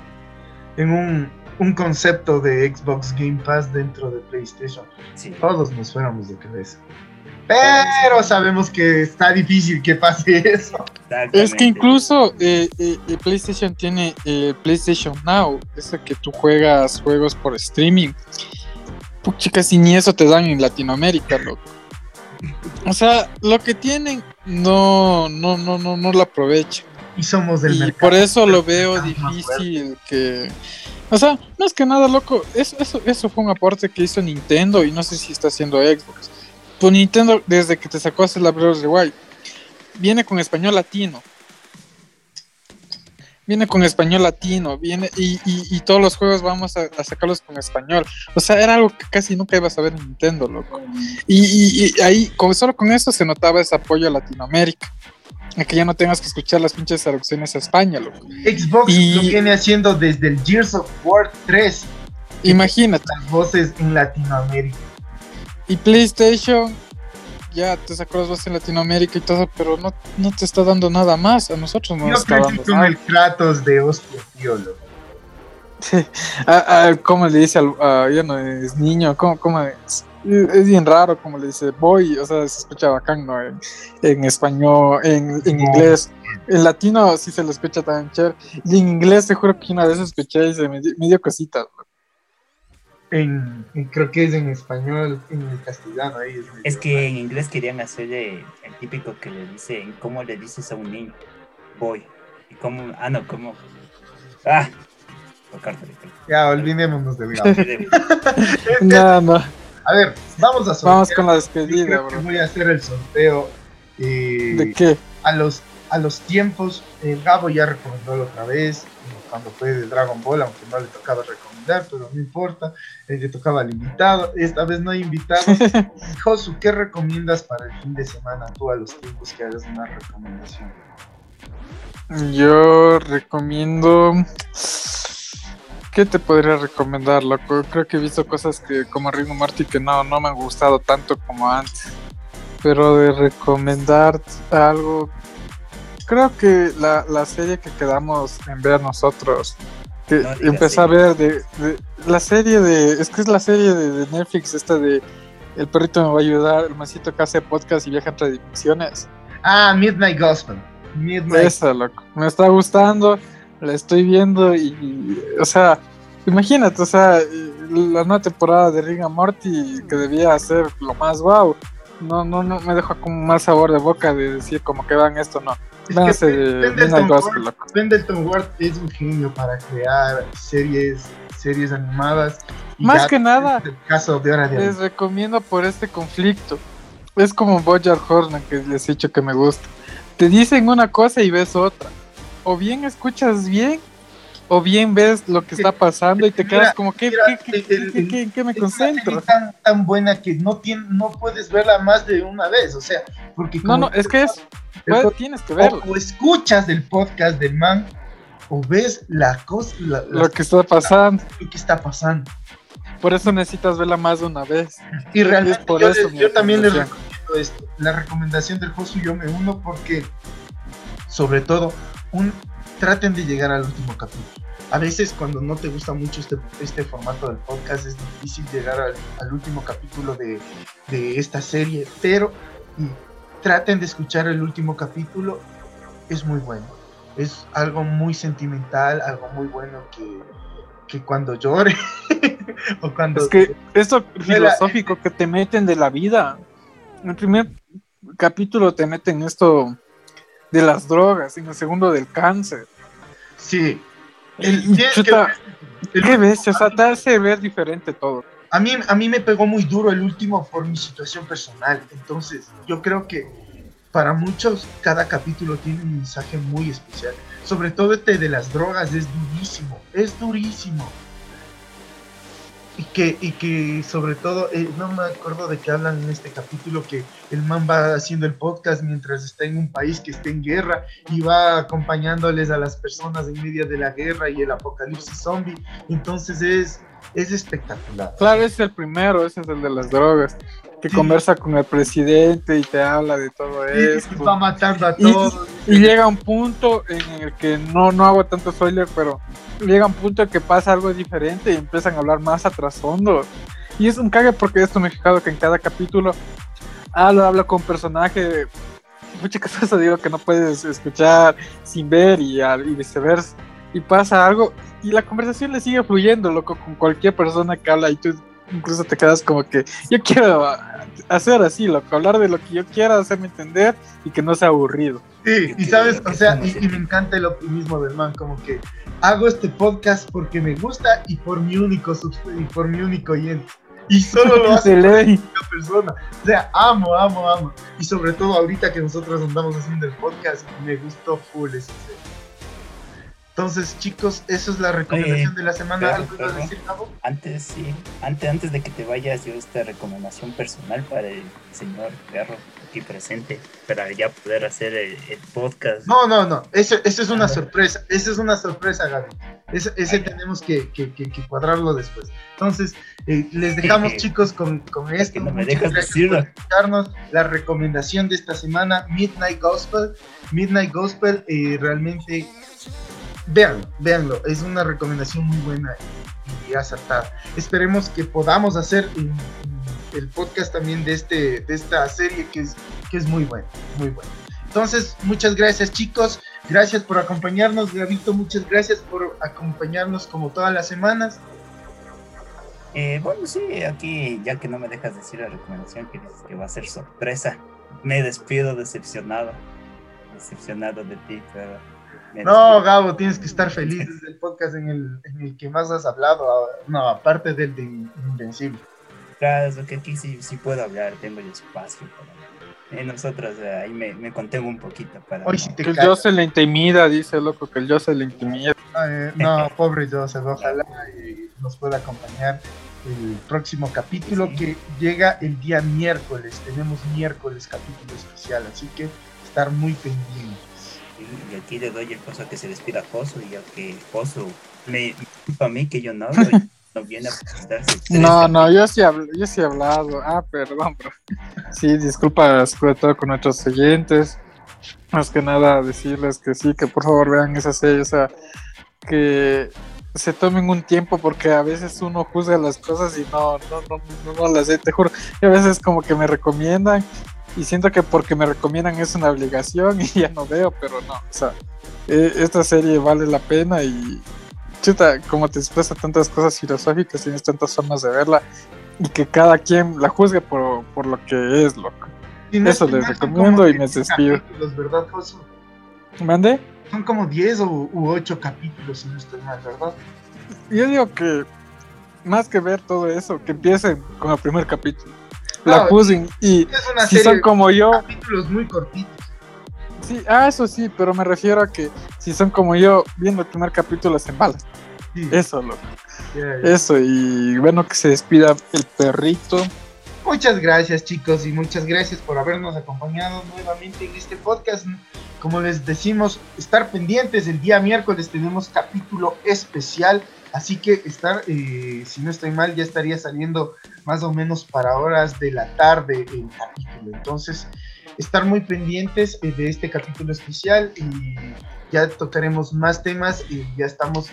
En un, un concepto de Xbox Game Pass dentro de PlayStation. Sí, Todos nos fuéramos de cabeza. Pero sabemos que está difícil que pase eso. Es que incluso eh, eh, eh, PlayStation tiene eh, PlayStation Now, ese que tú juegas juegos por streaming. Pucha, casi ni eso te dan en Latinoamérica, loco. O sea, lo que tienen no, no, no, no, no lo aprovechan. Y somos del Y mercado. por eso lo veo difícil que... O sea, más que nada, loco, eso, eso, eso fue un aporte que hizo Nintendo y no sé si está haciendo Xbox. Pues Nintendo, desde que te sacó hacer la Breath of the Wild, viene con español latino. Viene con español latino, viene y, y- y todos los juegos vamos a, a sacarlos con español. O sea, era algo que casi nunca ibas a ver en Nintendo, loco. Y, y- y ahí, con, solo con eso se notaba ese apoyo a Latinoamérica. A que ya no tengas que escuchar las pinches traducciones a España, loco. Xbox Y- lo viene haciendo desde el Gears of War 3. Imagínate. Las voces en Latinoamérica. Y PlayStation ya te sacó las voces en Latinoamérica y todo, pero no, no te está dando nada más. A nosotros no Yo nos está dando con el Kratos de hostia, tío. loco. Ah, ah, ¿Cómo le dice al ah, ya no es niño? ¿Cómo, cómo es? Es bien raro como le dice boy, o sea, se escucha bacán, ¿no? En, en español, en, en inglés. En latino sí se lo escucha tan chévere. Y en inglés te juro que una vez escuché y se me, me dio cositas. En, en- creo que es en español, en el castellano. Ahí es, Es que en inglés querían hacerle el típico que le dice, ¿cómo le dices a un niño? Boy. ¿Y cómo? Ah, no, ¿cómo? Ah, tocarte. Ya, olvidémonos del Gabo. No, no. A ver, vamos a sortear. Vamos con la Yo despedida, creo que voy a hacer el sorteo. eh, ¿De qué? a los a los tiempos, el Gabo ya recomendó la otra vez, cuando fue de Dragon Ball, aunque no le tocaba recomendar, pero no importa, eh, le tocaba al invitado, esta vez no hay invitado. Josu, ¿qué recomiendas para el fin de semana tú a los tiempos que hagas una recomendación? Yo recomiendo. ¿Qué te podría recomendar, loco? Creo que he visto cosas que como Ringo Marty que no, no me han gustado tanto como antes. Pero de recomendar algo, creo que la, la serie que quedamos en ver nosotros, que No empecé a ver de, de- la serie de, es que es la serie de, de Netflix, esta de El perrito me va a ayudar, el masito que hace podcast y viaja entre dimensiones. Ah, Midnight Gospel. Midnight. Esa, loco. Me está gustando, la estoy viendo y, o sea, imagínate, o sea, la nueva temporada de and Morty que debía ser lo más wow. No, no, no me deja como mal sabor de boca de decir como que vean esto, no. Es que Pendleton Ward-. Pendleton Ward es un genio para crear series, series animadas. Más que nada, caso de hora de Les recomiendo por este conflicto. Es como Bojack Horseman que les he dicho que me gusta. Te dicen una cosa y ves otra. O bien escuchas bien, o bien ves lo que está pasando y te Mira, quedas como, ¿qué, mira, qué, qué, qué- qué- me Es concentro? tan, tan buena que no, tiene, no puedes verla más de una vez, o sea, porque No, no, es que es, pues, tienes que verlo. o, o escuchas el podcast del man o ves la cosa, la- Lo que está pasando. lo que está pasando. Por eso necesitas verla más de una vez. Y realmente Es por yo, eso les- yo también les recomiendo esto. La recomendación del Josu yo me uno porque, sobre todo, un, traten de llegar al último capítulo. A veces cuando no te gusta mucho este, este formato del podcast es difícil llegar al, al último capítulo de, de esta serie, pero traten de escuchar el último capítulo, es muy bueno. Es algo muy sentimental, algo muy bueno que, que cuando llore o cuando... Es que esto filosófico que te meten de la vida. En el primer capítulo te meten esto de las drogas, en el segundo del cáncer. Sí. El- que chuta, ver el ¿Qué ves? O sea, te hace ver diferente todo. A mí, a mí me pegó muy duro el último por mi situación personal. Entonces, yo creo que para muchos cada capítulo tiene un mensaje muy especial. Sobre todo este de las drogas es durísimo. Es durísimo. Y que, y que sobre todo, eh, no me acuerdo de qué hablan en este capítulo, que el man va haciendo el podcast mientras está en un país que está en guerra y va acompañándoles a las personas en medio de la guerra y el apocalipsis zombie. Entonces es, es espectacular. Claro, ese es el primero, ese es el de las drogas. Que conversa con el presidente y te habla de todo Y esto. va matando a Y- todos. Y llega un punto en el que no, no hago tanto spoiler, pero llega un punto en que pasa algo diferente y empiezan a hablar más a trasfondo. Y es un cague porque esto me he fijado que en cada capítulo habla, habla con personaje. Muchas cosas digo que no puedes escuchar sin ver y, y viceversa. Y pasa algo y la conversación le sigue fluyendo, loco, con cualquier persona que habla y tú incluso te quedas como que yo quiero ah, hacer así, loco, hablar de lo que yo quiera, hacerme entender y que no sea aburrido. Sí, y sabes, o sea, y, y me encanta el optimismo del man, como que hago este podcast porque me gusta y por mi único y por mi único oyente. Y solo lo hace una persona. O sea, amo, amo, amo. Y sobre todo ahorita que nosotros andamos haciendo el podcast, me gustó full ese. Entonces, chicos, eso es la recomendación de la semana. pero- ¿Algo ibas a pero- decir, Gabo? Antes, sí, antes, antes de que te vayas, yo esta recomendación personal para el señor Perro aquí presente, para ya poder hacer el, el podcast. No, no, no. Ese, ese es una Ah. sorpresa. Esa es una sorpresa, Gaby. Ese, ese tenemos que, que- que- que cuadrarlo después. Entonces, eh, les dejamos, chicos, con, con esto. no me dejas decirlo. La recomendación de esta semana, Midnight Gospel. Midnight Gospel, eh, realmente, véanlo, véanlo. Es una recomendación muy buena y acertada. Esperemos que podamos hacer el podcast también de, este, de esta serie que es, que es muy buena, muy buena. Entonces, muchas gracias chicos, gracias por acompañarnos, Gabito, muchas gracias por acompañarnos como todas las semanas. Eh, bueno, sí, aquí, ya que no me dejas decir la recomendación que va a ser sorpresa, me despido decepcionado. Decepcionado de ti, pero. No. Gabo, tienes que estar feliz, es el podcast en el, en el que más has hablado, ah, no, aparte del de Invencible. Claro, es lo que aquí sí, sí puedo hablar, tengo el espacio. Para... Nosotros eh, ahí me, me contengo un poquito para. Hoy no- te Que el callas. Jose le intimida, dice loco, que el Jose le intimida. Eh, no, pobre Joseph, ojalá eh, nos pueda acompañar el próximo capítulo Sí. que llega el día miércoles. Tenemos miércoles capítulo especial, así que estar muy pendientes. Y aquí le doy el paso a que se despida Josu y a que Josu me, Para mí que yo no no viene a presentarse. No, no, yo sí, yo sí he hablado. Ah, perdón, pero sí, disculpas sobre todo con nuestros oyentes. Más que nada decirles que sí, que por favor vean esa serie, o sea, que se tomen un tiempo porque a veces uno juzga las cosas y no, no, no, no, no las sé, te juro. Y a veces como que me recomiendan y siento que porque me recomiendan es una obligación y ya no veo, pero no, o sea, e, esta serie vale la pena y chuta, como te expresa tantas cosas filosóficas, tienes tantas formas de verla y que cada quien la juzgue por, por lo que es, loco. Eso les recomiendo y me despido. ¿verdad, ¿Mande? Son como 10 u 8 capítulos, si no estoy mal, ¿verdad? Yo digo que más que ver todo eso, que empiecen con el primer capítulo. La juzguen y si son como yo. Capítulos muy cortitos. Sí, ah, eso sí, pero me refiero a que si son como yo, viendo el primer capítulo se embalan. Eso, loco. Eso, y bueno, que se despida el perrito. Muchas gracias chicos y muchas gracias por habernos acompañado nuevamente en este podcast. Como les decimos, estar pendientes, el día miércoles tenemos capítulo especial, así que estar, eh, si no estoy mal, ya estaría saliendo más o menos para horas de la tarde el capítulo. Entonces, estar muy pendientes eh, de este capítulo especial y ya tocaremos más temas y ya estamos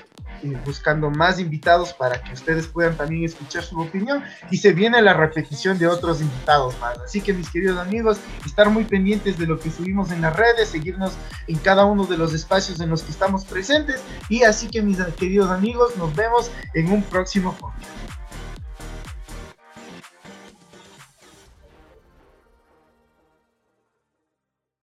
buscando más invitados para que ustedes puedan también escuchar su opinión y se viene la repetición de otros invitados más. Así que mis queridos amigos, estar muy pendientes de lo que subimos en las redes, seguirnos en cada uno de los espacios en los que estamos presentes y así que mis queridos amigos, nos vemos en un próximo podcast.